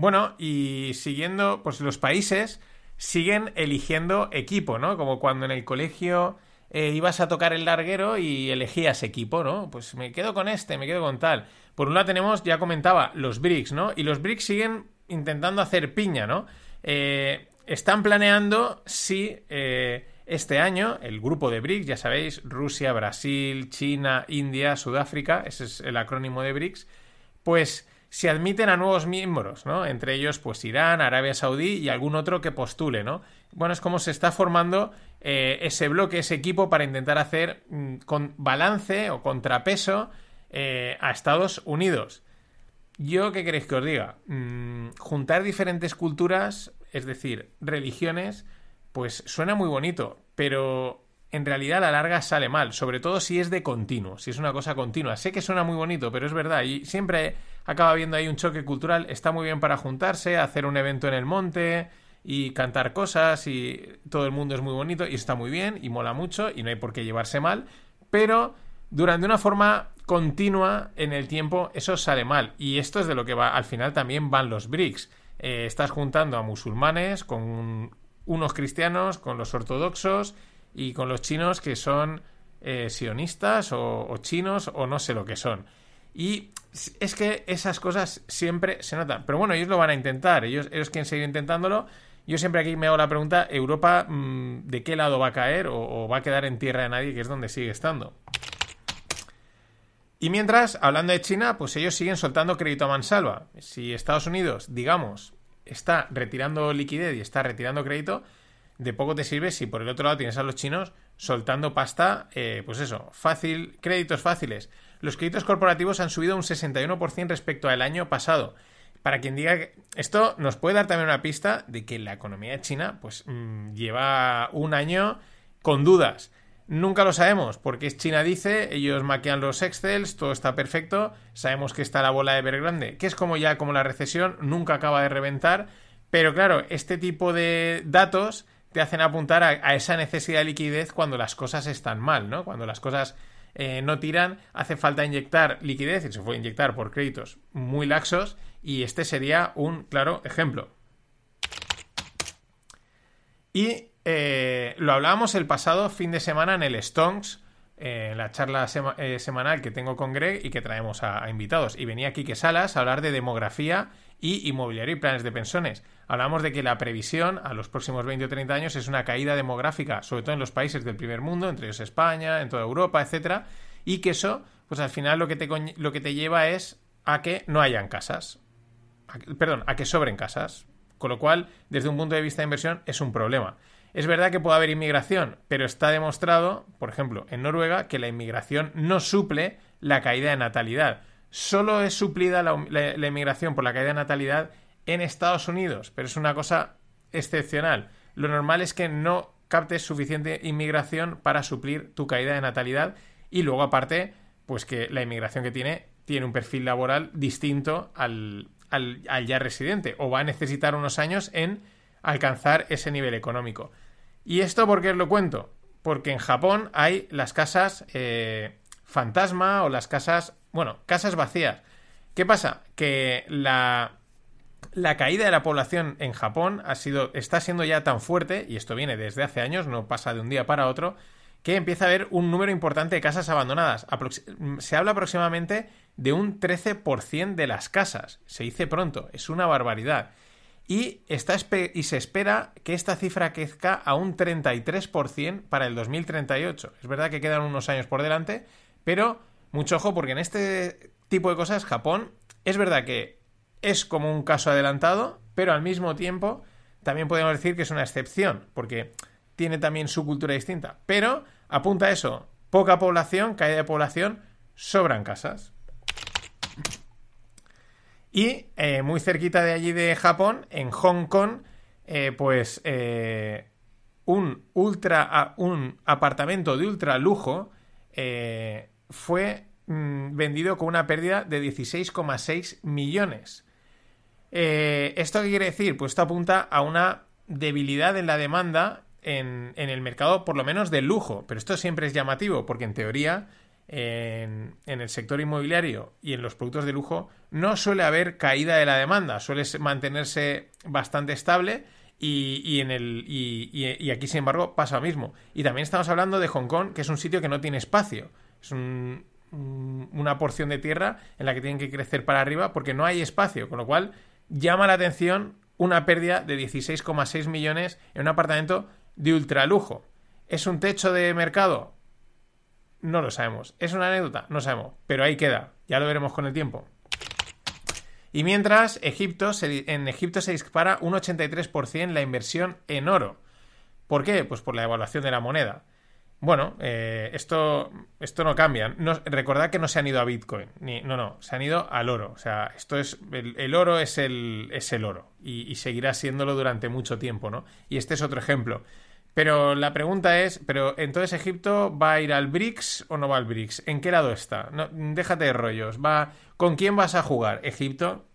Bueno, y siguiendo, pues los países siguen eligiendo equipo, ¿no? Como cuando en el colegio eh, ibas a tocar el larguero y elegías equipo, ¿no? Pues me quedo con este, me quedo con tal. Por un lado tenemos, ya comentaba, los BRICS, ¿no? Y los BRICS siguen intentando hacer piña, ¿no? Eh, están planeando si eh, este año el grupo de BRICS, ya sabéis, Rusia, Brasil, China, India, Sudáfrica, ese es el acrónimo de BRICS, pues se admiten a nuevos miembros, ¿no? Entre ellos, pues Irán, Arabia Saudí y algún otro que postule, ¿no? Bueno, es como se está formando eh, ese bloque, ese equipo para intentar hacer mm, con balance o contrapeso eh, a Estados Unidos. Yo, ¿qué queréis que os diga? Mm, juntar diferentes culturas, es decir, religiones, pues suena muy bonito, pero en realidad a la larga sale mal, sobre todo si es de continuo, si es una cosa continua. Sé que suena muy bonito, pero es verdad, y siempre acaba habiendo ahí un choque cultural, está muy bien para juntarse, hacer un evento en el monte y cantar cosas y todo el mundo es muy bonito y está muy bien y mola mucho y no hay por qué llevarse mal, pero durante una forma continua en el tiempo eso sale mal y esto es de lo que va, al final también van los BRICS. Eh, estás juntando a musulmanes con unos cristianos, con los ortodoxos, y con los chinos que son eh, sionistas o, chinos o no sé lo que son. Y es que esas cosas siempre se notan. Pero bueno, ellos lo van a intentar, ellos, ellos quieren seguir intentándolo. Yo siempre aquí me hago la pregunta, ¿Europa mm, de qué lado va a caer o, va a quedar en tierra de nadie, que es donde sigue estando? Y mientras, hablando de China, pues ellos siguen soltando crédito a mansalva. Si Estados Unidos, digamos, está retirando liquidez y está retirando crédito, de poco te sirve si por el otro lado tienes a los chinos soltando pasta, eh, pues eso, fácil, créditos fáciles. Los créditos corporativos han subido un 61% respecto al año pasado. Para quien diga que esto nos puede dar también una pista de que la economía China pues mm, lleva un año con dudas. Nunca lo sabemos, porque es China dice, ellos maquean los Excels, todo está perfecto, sabemos que está la bola de ver grande, que es como ya como la recesión, nunca acaba de reventar, pero claro, este tipo de datos te hacen apuntar a, esa necesidad de liquidez cuando las cosas están mal, ¿no? Cuando las cosas eh, no tiran, hace falta inyectar liquidez, y se puede inyectar por créditos muy laxos, y este sería un claro ejemplo. Y eh, lo hablábamos el pasado fin de semana en el Stonks, en la charla eh, semanal que tengo con Greg y que traemos a, a invitados. Y venía Quique Salas a hablar de demografía y inmobiliario y planes de pensiones. Hablamos de que la previsión a los próximos 20 o 30 años es una caída demográfica, sobre todo en los países del primer mundo, entre ellos España, en toda Europa, etcétera, y que eso, pues al final lo que te, lo que te lleva es a que no hayan casas. perdón, a que sobren casas. Con lo cual, desde un punto de vista de inversión, es un problema. Es verdad que puede haber inmigración, pero está demostrado, por ejemplo, en Noruega, que la inmigración no suple la caída de natalidad solo es suplida la, inmigración por la caída de natalidad en Estados Unidos, pero es una cosa excepcional. Lo normal es que no captes suficiente inmigración para suplir tu caída de natalidad y luego aparte, pues que la inmigración que tiene tiene un perfil laboral distinto al, al, ya residente o va a necesitar unos años en alcanzar ese nivel económico. ¿Y esto por qué os lo cuento? Porque en Japón hay las casas eh, fantasma o las casas bueno, casas vacías. ¿Qué pasa? Que la, la caída de la población en Japón ha sido, está siendo ya tan fuerte, y esto viene desde hace años, no pasa de un día para otro, que empieza a haber un número importante de casas abandonadas. se habla aproximadamente de un 13% de las casas. Se dice pronto, es una barbaridad. Y, está, y se espera que esta cifra crezca a un 33% para el 2038. Es verdad que quedan unos años por delante, pero mucho ojo porque en este tipo de cosas Japón es verdad que es como un caso adelantado, pero al mismo tiempo también podemos decir que es una excepción, porque tiene también su cultura distinta. Pero apunta a eso, poca población, caída de población, sobran casas. Y eh, muy cerquita de allí de Japón, en Hong Kong, eh, pues eh, un ultra un apartamento de ultra lujo fue mm, vendido con una pérdida de 16,6 millones. ¿Esto qué quiere decir? Pues esto apunta a una debilidad en la demanda en, en, el mercado, por lo menos del lujo. Pero esto siempre es llamativo, porque en teoría en, el sector inmobiliario y en los productos de lujo no suele haber caída de la demanda, suele mantenerse bastante estable y, en el, y, aquí, sin embargo, pasa lo mismo. Y también estamos hablando de Hong Kong, que es un sitio que no tiene espacio. Es una porción de tierra en la que tienen que crecer para arriba porque no hay espacio, con lo cual llama la atención una pérdida de 16,6 millones en un apartamento de ultralujo. ¿Es un techo de mercado? No lo sabemos. ¿Es una anécdota? No sabemos. Pero ahí queda. Ya lo veremos con el tiempo. Y mientras, Egipto en Egipto se dispara un 83% la inversión en oro. ¿Por qué? Pues por la devaluación de la moneda. Bueno, eh, esto, esto no cambia. recordad que no se han ido a Bitcoin. Ni, no, no, se han ido al oro. O sea, esto es. El, oro es el, es el oro. Y, y, seguirá siéndolo durante mucho tiempo, ¿no? Y este es otro ejemplo. Pero la pregunta es, ¿pero entonces Egipto va a ir al BRICS o no va al BRICS? ¿En qué lado está? No, déjate de rollos. Va, ¿Con quién vas a jugar? ¿Egipto?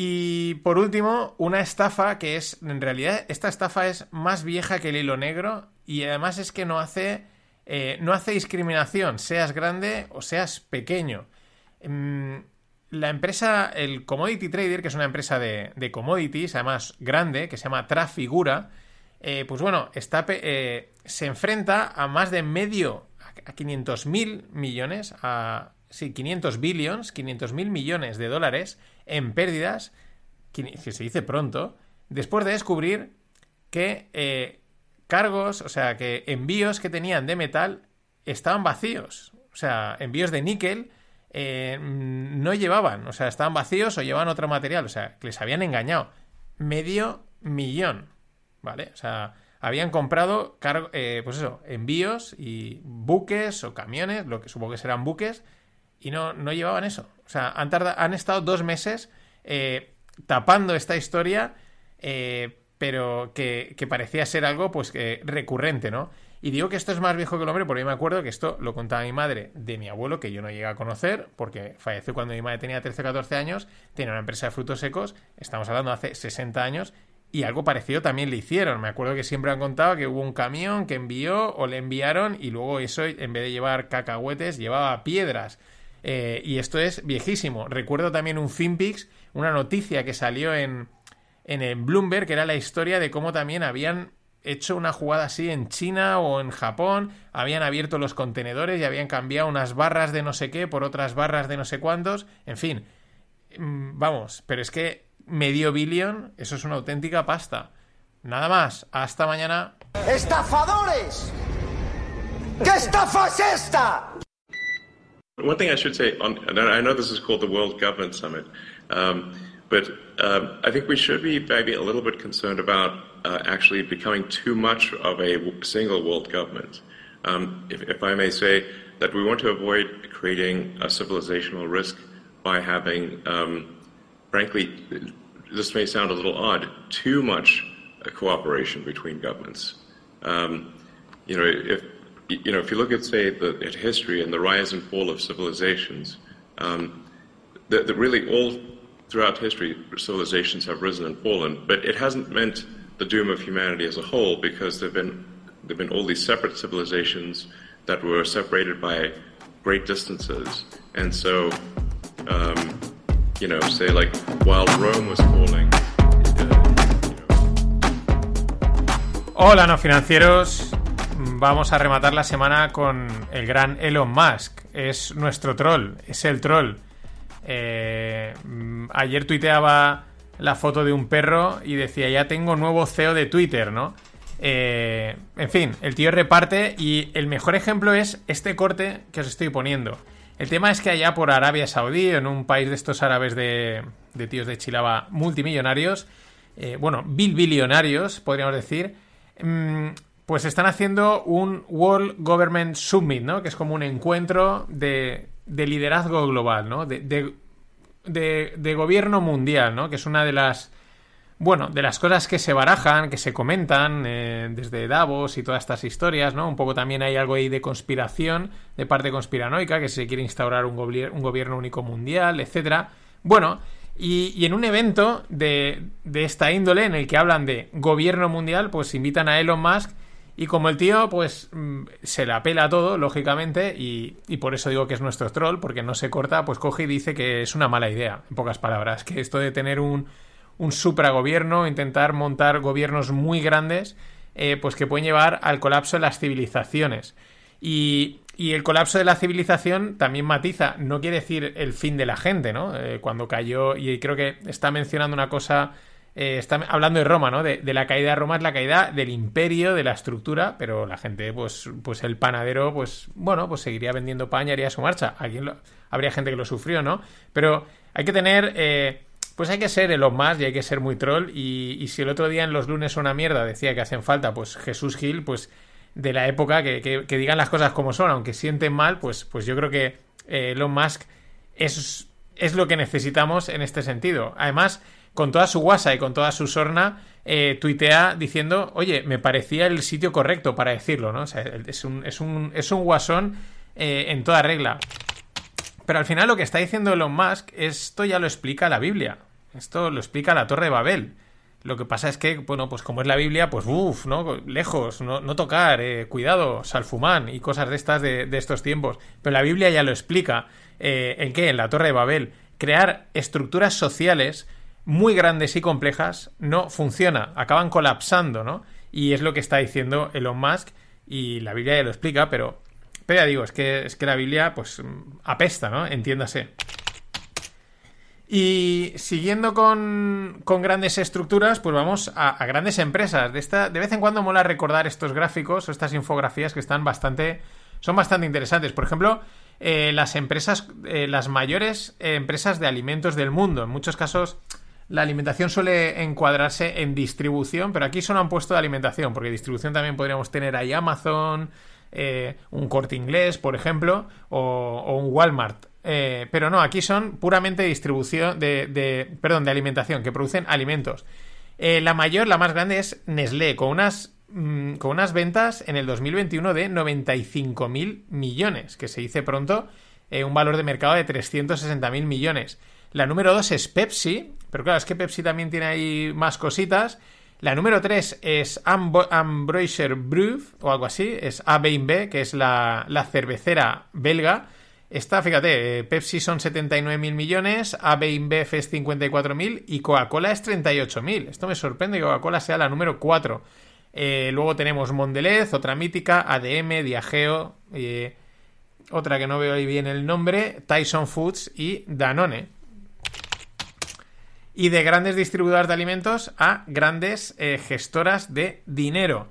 Y por último, una estafa que es, en realidad, esta estafa es más vieja que el hilo negro y además es que no hace, eh, no hace discriminación, seas grande o seas pequeño. Mm, la empresa, el Commodity Trader, que es una empresa de, commodities, además grande, que se llama Trafigura, eh, pues bueno, está, eh, se enfrenta a más de medio, a 500 mil millones, a, sí, 500 billions, 500 mil millones de dólares en pérdidas, que se dice pronto, después de descubrir que eh, cargos, o sea, que envíos que tenían de metal estaban vacíos. O sea, envíos de níquel eh, no llevaban, o sea, estaban vacíos o llevaban otro material, o sea, que les habían engañado. Medio millón, ¿vale? O sea, habían comprado, eh, pues eso, envíos y buques o camiones, lo que supongo que serán buques, y no, no llevaban eso. O sea, han, han estado dos meses eh, tapando esta historia, pero que, que, parecía ser algo, pues, recurrente, ¿no? Y digo que esto es más viejo que el hombre porque me acuerdo que esto lo contaba mi madre de mi abuelo, que yo no llegué a conocer, porque falleció cuando mi madre tenía 13 o 14 años, tenía una empresa de frutos secos, estamos hablando de hace 60 años, y algo parecido también le hicieron. Me acuerdo que siempre han contado que hubo un camión que envió o le enviaron y luego eso, en vez de llevar cacahuetes, llevaba piedras. Eh, y esto es viejísimo. Recuerdo también un FinPix, una noticia que salió en, en el Bloomberg, que era la historia de cómo también habían hecho una jugada así en China o en Japón, habían abierto los contenedores y habían cambiado unas barras de no sé qué por otras barras de no sé cuántos, en fin, mm, vamos, pero es que medio billón, eso es una auténtica pasta. Nada más, hasta mañana. ¡Estafadores! ¿Qué estafa es esta? One thing I should say, on, I know this is called the World Government Summit, um, but um, I think we should be maybe a little bit concerned about uh, actually becoming too much of a single world government. Um, if, if, I may say that we want to avoid creating a civilizational risk by having, um, frankly, this may sound a little odd, too much uh, cooperation between governments. Um, you know, if you know, if you look at say the, at history and the rise and fall of civilizations, um, that, that really all throughout history civilizations have risen and fallen, but it hasn't meant the doom of humanity as a whole because there've been there've been all these separate civilizations that were separated by great distances, and so um, you know, say like while Rome was falling. Hola, no financieros. Vamos a rematar la semana con el gran Elon Musk. Es nuestro troll, es el troll. Eh, ayer tuiteaba la foto de un perro y decía, ya tengo nuevo CEO de Twitter, ¿no? Eh, en fin, el tío reparte y el mejor ejemplo es este corte que os estoy poniendo. El tema es que allá por Arabia Saudí, en un país de estos árabes de, tíos de Chilaba multimillonarios, eh, bueno, bilbillonarios, podríamos decir, mm, pues están haciendo un World Government Summit, ¿no? Que es como un encuentro de, de liderazgo global, ¿no? De, de, de, de gobierno mundial, ¿no? Que es una de las bueno, de las cosas que se barajan, que se comentan eh, desde Davos y todas estas historias, ¿no? Un poco también hay algo ahí de conspiración, de parte conspiranoica, que se quiere instaurar un, un gobierno único mundial, etcétera. Bueno, y, y, en un evento de, de esta índole, en el que hablan de gobierno mundial, pues invitan a Elon Musk y como el tío, pues mm, se la pela todo, lógicamente, y, y, por eso digo que es nuestro troll, porque no se corta, pues coge y dice que es una mala idea, en pocas palabras, que esto de tener un, un supragobierno, intentar montar gobiernos muy grandes, eh, pues que pueden llevar al colapso de las civilizaciones. Y, y, el colapso de la civilización también matiza, no quiere decir el fin de la gente, ¿no? Eh, cuando cayó, y creo que está mencionando una cosa, eh, está hablando de Roma, ¿no? De, la caída de Roma es la caída del imperio, de la estructura, pero la gente, pues, pues el panadero, pues, bueno, pues seguiría vendiendo pan haría su marcha. Lo, habría gente que lo sufrió, ¿no? Pero hay que tener pues hay que ser Elon Musk y hay que ser muy troll. Y, si el otro día en los lunes una mierda decía que hacen falta, pues Jesús Gil, pues de la época, que digan las cosas como son, aunque sienten mal, pues, pues yo creo que eh, Elon Musk es, es lo que necesitamos en este sentido. Además, con toda su guasa y con toda su sorna, eh, tuitea diciendo, oye, me parecía el sitio correcto para decirlo, ¿no? O sea, es un, es un, es un guasón eh, en toda regla. Pero al final lo que está diciendo Elon Musk, esto ya lo explica la Biblia. Esto lo explica la Torre de Babel. Lo que pasa es que, bueno, pues como es la Biblia, pues uff, ¿no? Lejos, no, no tocar, eh, cuidado, salfumán y cosas de estas de, de, estos tiempos. Pero la Biblia ya lo explica. ¿En qué? En la Torre de Babel. Crear estructuras sociales muy grandes y complejas no funciona, acaban colapsando, ¿no? Y es lo que está diciendo Elon Musk y la Biblia ya lo explica, pero, pero ya digo, es que, es que la Biblia, pues, apesta, ¿no? Entiéndase. Y siguiendo con, con, grandes estructuras, pues vamos a, grandes empresas. De, esta, de vez en cuando mola recordar estos gráficos o estas infografías que están bastante. son bastante interesantes. Por ejemplo, eh, las empresas, eh, las mayores eh, empresas de alimentos del mundo. En muchos casos, la alimentación suele encuadrarse en distribución, pero aquí solo han puesto de alimentación, porque distribución también podríamos tener ahí Amazon, eh, un corte inglés, por ejemplo, o, un Walmart. Eh, pero no, aquí son puramente distribución de, perdón, de alimentación, que producen alimentos. Eh, la mayor, la más grande es Nestlé, con unas, mmm, con unas ventas en el 2021 de 95.000 millones, que se dice pronto, un valor de mercado de 360.000 millones. La número 2 es Pepsi, pero claro, es que Pepsi también tiene ahí más cositas. La número 3 es Ambroiser Brew, o algo así, es AB que es la, la cervecera belga. Esta, fíjate, eh, Pepsi son 79.000 millones, AB es 54.000 y Coca-Cola es 38.000. Esto me sorprende que Coca-Cola sea la número 4. Eh, luego tenemos Mondelez, otra mítica, ADM, Diageo, eh, otra que no veo ahí bien el nombre, Tyson Foods y Danone. Y de grandes distribuidoras de alimentos a grandes eh, gestoras de dinero.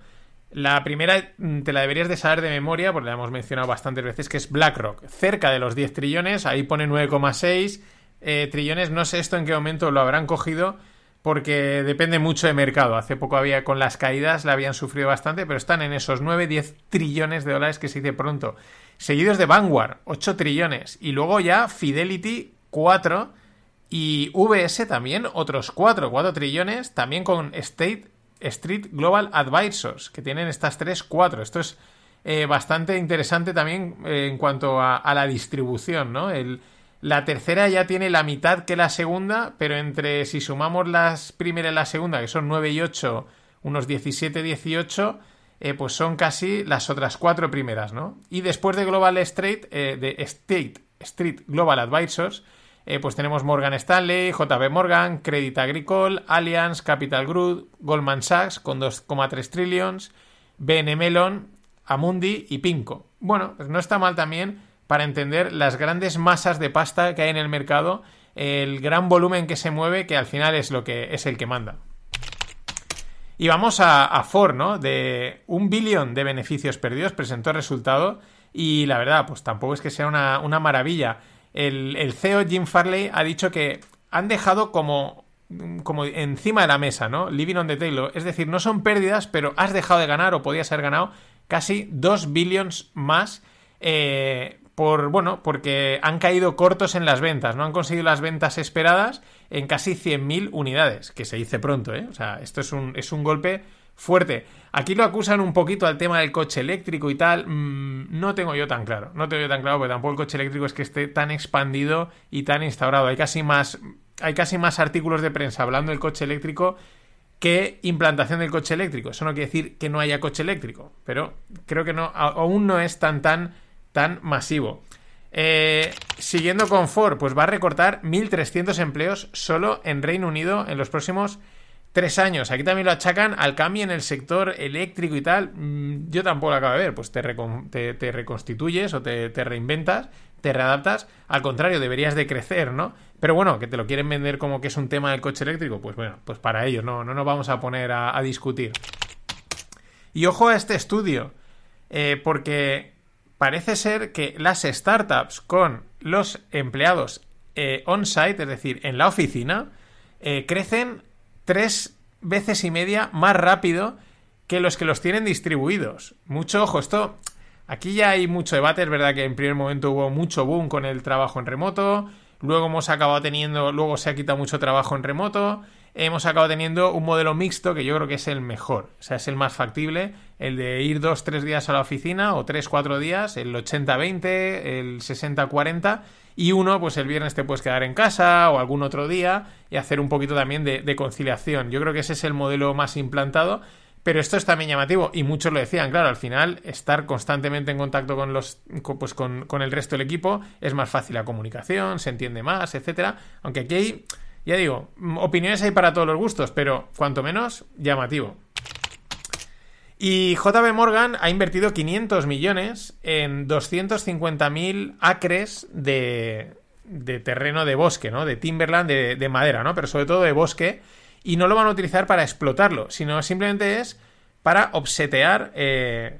La primera mm, te la deberías de saber de memoria, porque la hemos mencionado bastantes veces, que es BlackRock. Cerca de los 10 trillones, ahí pone 9,6 eh, trillones. No sé esto en qué momento lo habrán cogido, porque depende mucho de mercado. Hace poco había con las caídas, la habían sufrido bastante, pero están en esos 9-10 trillones de dólares que se dice pronto. Seguidos de Vanguard, 8 trillones. Y luego ya Fidelity, 4. Y VS también, otros 4, 4 trillones, también con State Street Global Advisors, que tienen estas 3, 4. Esto es eh, bastante interesante también eh, en cuanto a, la distribución, ¿no? El, la tercera ya tiene la mitad que la segunda, pero entre si sumamos las primera y la segunda, que son 9 y 8, unos 17, 18, eh, pues son casi las otras cuatro primeras, ¿no? Y después de Global Street, de State Street Global Advisors, eh, pues tenemos Morgan Stanley, JB Morgan, Credit Agricole, Allianz, Capital Group, Goldman Sachs con 2,3 trillions, BN Melon, Amundi y Pinco. Bueno, no está mal también para entender las grandes masas de pasta que hay en el mercado, el gran volumen que se mueve, que al final es lo que es el que manda. Y vamos a, a Ford, ¿no? De un billón de beneficios perdidos, presentó resultado y la verdad, pues tampoco es que sea una, una maravilla el, CEO Jim Farley ha dicho que han dejado como como encima de la mesa, ¿no? Living on the table. Es decir, no son pérdidas, pero has dejado de ganar o podías haber ganado casi 2 billions más eh, por, bueno, porque han caído cortos en las ventas, no han conseguido las ventas esperadas en casi 100.000 unidades, que se dice pronto, ¿eh? O sea, esto es un, es un golpe fuerte. Aquí lo acusan un poquito al tema del coche eléctrico y tal. Mm, no tengo yo tan claro. No tengo yo tan claro porque tampoco el coche eléctrico es que esté tan expandido y tan instaurado. Hay casi más, hay casi más artículos de prensa hablando del coche eléctrico que implantación del coche eléctrico. Eso no quiere decir que no haya coche eléctrico, pero creo que no, aún no es tan tan tan masivo. Eh, siguiendo con Ford, pues va a recortar 1.300 empleos solo en Reino Unido en los próximos tres años. Aquí también lo achacan al cambio en el sector eléctrico y tal. Mm, yo tampoco lo acabo de ver. Pues te, reconstituyes o te, reinventas, te readaptas. Al contrario, deberías de crecer, ¿no? Pero bueno, que te lo quieren vender como que es un tema del coche eléctrico. Pues bueno, pues para ellos, no, no nos vamos a poner a, discutir. Y ojo a este estudio, eh, porque parece ser que las startups con los empleados eh, on-site, es decir, en la oficina, eh, crecen tres veces y media más rápido que los que los tienen distribuidos. Mucho ojo, esto aquí ya hay mucho debate, es verdad que en primer momento hubo mucho boom con el trabajo en remoto, luego hemos acabado teniendo, luego se ha quitado mucho trabajo en remoto, hemos acabado teniendo un modelo mixto que yo creo que es el mejor, o sea, es el más factible, el de ir dos, tres días a la oficina o tres, cuatro días, el 80-20, el 60-40 y uno, pues el viernes te puedes quedar en casa o algún otro día y hacer un poquito también de, conciliación. Yo creo que ese es el modelo más implantado. Pero esto es también llamativo y muchos lo decían, claro, al final estar constantemente en contacto con los pues con, con el resto del equipo es más fácil la comunicación, se entiende más, etcétera. Aunque aquí hay, ya digo, opiniones hay para todos los gustos, pero cuanto menos llamativo. Y JB Morgan ha invertido 500 millones en 250.000 acres de, de, terreno de bosque, ¿no? De timberland, de, madera, ¿no? Pero sobre todo de bosque. Y no lo van a utilizar para explotarlo, sino simplemente es para obsetear eh,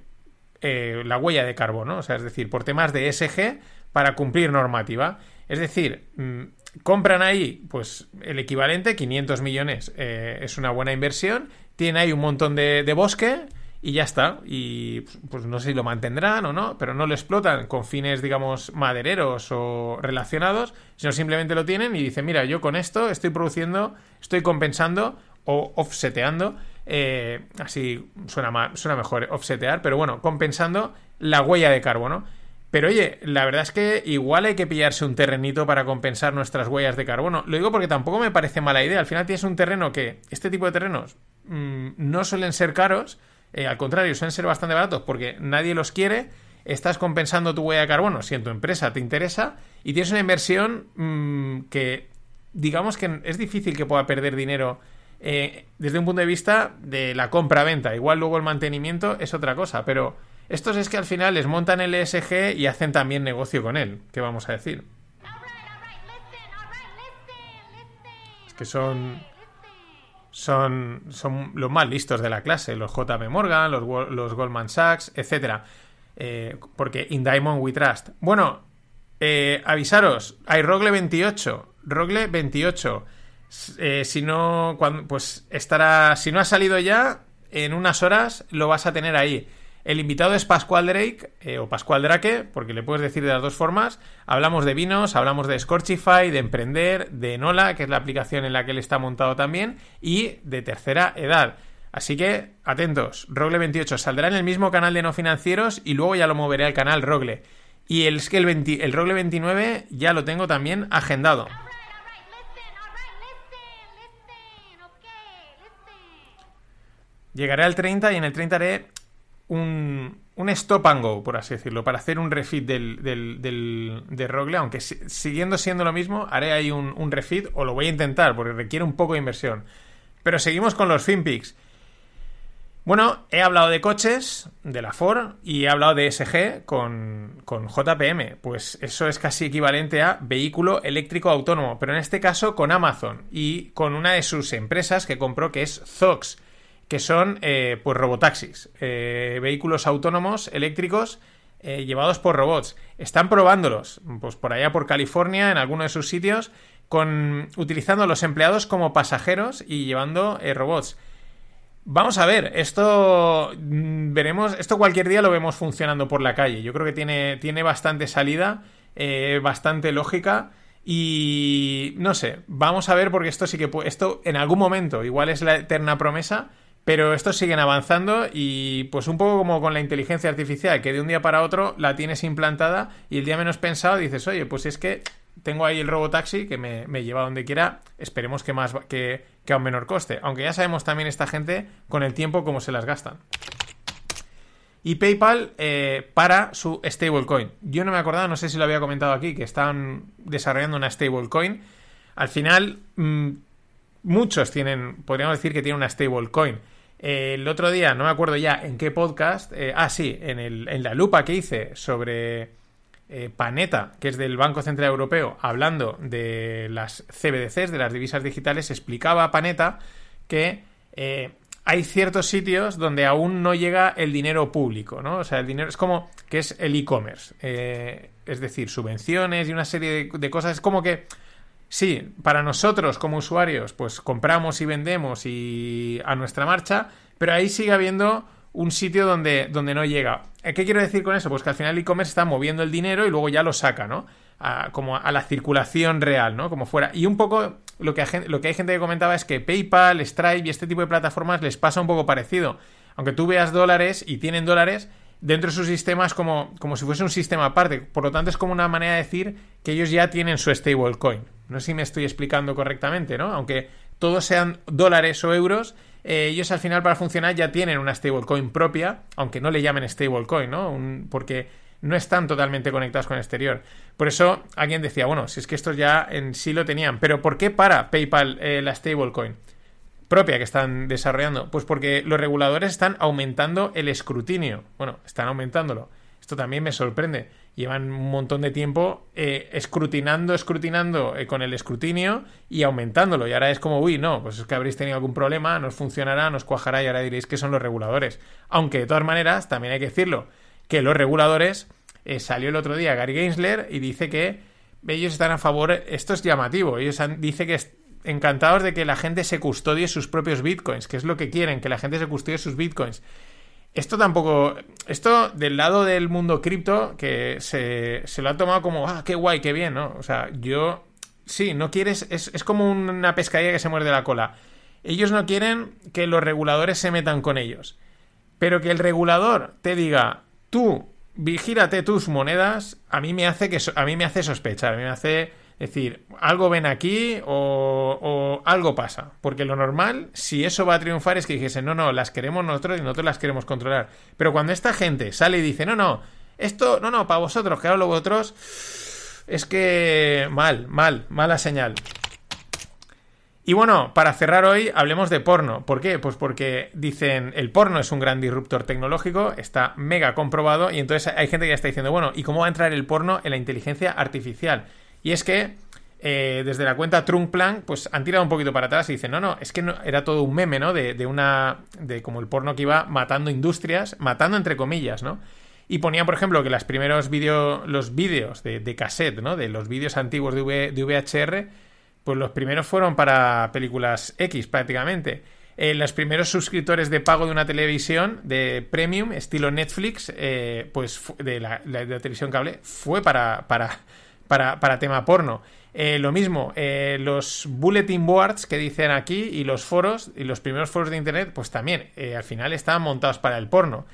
eh, la huella de carbono. O sea, es decir, por temas de SG para cumplir normativa. Es decir, mm, compran ahí pues el equivalente, 500 millones eh, es una buena inversión. Tiene ahí un montón de bosque y ya está. Y pues no sé si lo mantendrán o no, pero no lo explotan con fines, digamos, madereros o relacionados, sino simplemente lo tienen y dicen, mira, yo con esto estoy produciendo, estoy compensando o offseteando, eh, así suena, suena mejor offsetear, pero bueno, compensando la huella de carbono. Pero oye, la verdad es que igual hay que pillarse un terrenito para compensar nuestras huellas de carbono. Lo digo porque tampoco me parece mala idea. Al final tienes un terreno que, este tipo de terrenos, mm, no suelen ser caros, eh, al contrario, suelen ser bastante baratos porque nadie los quiere. Estás compensando tu huella de carbono si en tu empresa te interesa y tienes una inversión mm, que, digamos que es difícil que pueda perder dinero eh, desde un punto de vista de la compra-venta. Igual luego el mantenimiento es otra cosa, pero estos es que al final les montan el ESG y hacen también negocio con él. ¿Qué vamos a decir? Es que son son, son los más listos de la clase, los JP Morgan, los, los Goldman Sachs, etc. Eh, porque in Diamond we trust. Bueno, eh, avisaros, hay Rogle 28, Rogle 28. Eh, si no, cuando, pues estará, si no ha salido ya, en unas horas lo vas a tener ahí. El invitado es Pascual Drake, eh, o Pascual Drake, porque le puedes decir de las dos formas. Hablamos de vinos, hablamos de Scorchify, de Emprender, de Nola, que es la aplicación en la que él está montado también, y de tercera edad. Así que, atentos, Rogle 28 saldrá en el mismo canal de no financieros y luego ya lo moveré al canal Rogle. Y el, el, el Rogle 29 ya lo tengo también agendado. Llegaré al 30 y en el 30 haré un, un stop and go, por así decirlo, para hacer un refit del, del, de Rogle, aunque siguiendo siendo lo mismo, haré ahí un, un, refit o lo voy a intentar porque requiere un poco de inversión. Pero seguimos con los FinPix. Bueno, he hablado de coches, de la Ford, y he hablado de SG con, con JPM. Pues eso es casi equivalente a vehículo eléctrico autónomo, pero en este caso con Amazon y con una de sus empresas que compró que es Zox que son eh, pues robotaxis, eh, vehículos autónomos eléctricos eh, llevados por robots. Están probándolos, pues por allá por California, en alguno de sus sitios, con utilizando los empleados como pasajeros y llevando eh, robots. Vamos a ver, esto mm, veremos, esto cualquier día lo vemos funcionando por la calle. Yo creo que tiene, tiene bastante salida, bastante lógica. Y no sé, vamos a ver porque esto sí que esto en algún momento igual es la eterna promesa, pero estos siguen avanzando y pues un poco como con la inteligencia artificial, que de un día para otro la tienes implantada y el día menos pensado dices, oye, pues es que tengo ahí el robotaxi que me, me lleva donde quiera, esperemos que, más, que, que a un menor coste. Aunque ya sabemos también esta gente con el tiempo cómo se las gastan. Y PayPal eh, para su stablecoin. Yo no me acordaba, no sé si lo había comentado aquí, que están desarrollando una stablecoin. Al final, mmm, muchos tienen, podríamos decir que tienen una stablecoin. El otro día, no me acuerdo ya en qué podcast, eh, ah, sí, en, el, en, la lupa que hice sobre eh, Paneta, que es del Banco Central Europeo, hablando de las CBDCs, de las divisas digitales, explicaba Paneta que eh, hay ciertos sitios donde aún no llega el dinero público, ¿no? O sea, el dinero es como que es el e-commerce, eh, es decir, subvenciones y una serie de cosas, es como que Sí, para nosotros como usuarios, pues compramos y vendemos y a nuestra marcha, pero ahí sigue habiendo un sitio donde, donde no llega. ¿Qué quiero decir con eso? Pues que al final el e-commerce está moviendo el dinero y luego ya lo saca, ¿no? A, como a la circulación real, ¿no? Como fuera. Y un poco lo que, lo que hay gente que comentaba es que PayPal, Stripe y este tipo de plataformas les pasa un poco parecido. Aunque tú veas dólares y tienen dólares, dentro de su sistema es como, como si fuese un sistema aparte. Por lo tanto, es como una manera de decir que ellos ya tienen su stablecoin. No sé si me estoy explicando correctamente, ¿no? Aunque todos sean dólares o euros, eh, ellos al final para funcionar ya tienen una stablecoin propia, aunque no le llamen stablecoin, ¿no? Porque no están totalmente conectados con el exterior. Por eso alguien decía, bueno, si es que estos ya en sí lo tenían, pero ¿por qué para PayPal eh, la stablecoin propia que están desarrollando? Pues porque los reguladores están aumentando el escrutinio. Bueno, están aumentándolo. Esto también me sorprende llevan un montón de tiempo eh, escrutinando, escrutinando eh, con el escrutinio y aumentándolo. Y ahora es como, uy, no, pues es que habréis tenido algún problema, nos funcionará, nos cuajará y ahora diréis que son los reguladores. Aunque de todas maneras, también hay que decirlo, que los reguladores, eh, salió el otro día Gary Gensler y dice que ellos están a favor, esto es llamativo, ellos han, dice que encantados de que la gente se custodie sus propios bitcoins, que es lo que quieren, que la gente se custodie sus bitcoins. Esto tampoco. Esto del lado del mundo cripto, que se, lo ha tomado como, ah, qué guay, qué bien, ¿no? O sea, yo. Sí, no quieres. Es, es como una pescadilla que se muerde la cola. Ellos no quieren que los reguladores se metan con ellos. Pero que el regulador te diga, tú, vigílate tus monedas, a mí me hace que a mí me hace sospechar, a mí me hace es decir, algo ven aquí o, algo pasa. Porque lo normal, si eso va a triunfar, es que dijesen, no, no, las queremos nosotros y nosotros las queremos controlar. Pero cuando esta gente sale y dice, no, no, esto, no, no, para vosotros, que ahora lo vosotros, es que mal, mal, mala señal. Y bueno, para cerrar hoy, hablemos de porno. ¿Por qué? Pues porque dicen, el porno es un gran disruptor tecnológico, está mega comprobado, y entonces hay gente que ya está diciendo, bueno, ¿y cómo va a entrar el porno en la inteligencia artificial? Y es que eh, desde la cuenta Trunkplan, pues han tirado un poquito para atrás y dicen, no, no, es que no, era todo un meme, ¿no? De, de, una. de como el porno que iba matando industrias, matando entre comillas, ¿no? Y ponían, por ejemplo, que los primeros vídeos, los vídeos de, cassette, ¿no? De los vídeos antiguos de, v, de, VHR, pues los primeros fueron para películas X prácticamente. Eh, los primeros suscriptores de pago de una televisión de premium, estilo Netflix, eh, pues de la, la, de la televisión cable, fue para, para para, para tema porno. Eh, lo mismo, eh, los bulletin boards que dicen aquí y los foros y los primeros foros de internet, pues también eh, al final estaban montados para el porno.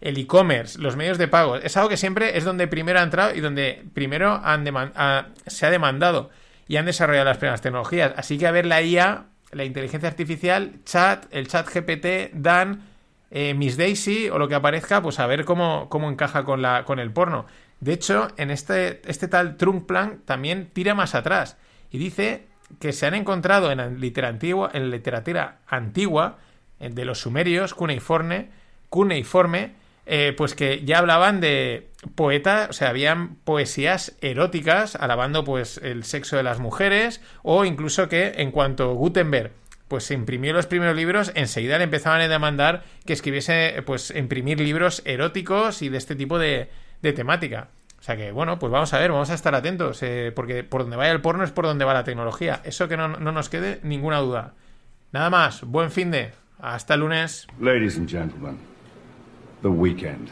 El e-commerce, los medios de pago, es algo que siempre es donde primero ha entrado y donde primero han ha, se ha demandado y han desarrollado las primeras tecnologías. Así que a ver la IA, la inteligencia artificial, chat, el chat GPT, Dan, Miss Daisy o lo que aparezca, pues a ver cómo, cómo encaja con, la, con el porno. De hecho, en este, este tal Trunkplan también tira más atrás y dice que se han encontrado en la literatura antigua, en la literatura antigua de los sumerios, cuneiforme, cuneiforme eh, pues que ya hablaban de poetas, o sea, habían poesías eróticas alabando pues el sexo de las mujeres o incluso que en cuanto Gutenberg pues se imprimió los primeros libros, enseguida le empezaban a demandar que escribiese, pues imprimir libros eróticos y de este tipo de, de temática. O sea que, bueno, pues vamos a ver, vamos a estar atentos, eh, porque por donde vaya el porno es por donde va la tecnología. Eso que no, no nos quede ninguna duda. Nada más, buen fin de. Hasta el lunes. Ladies and gentlemen, the weekend.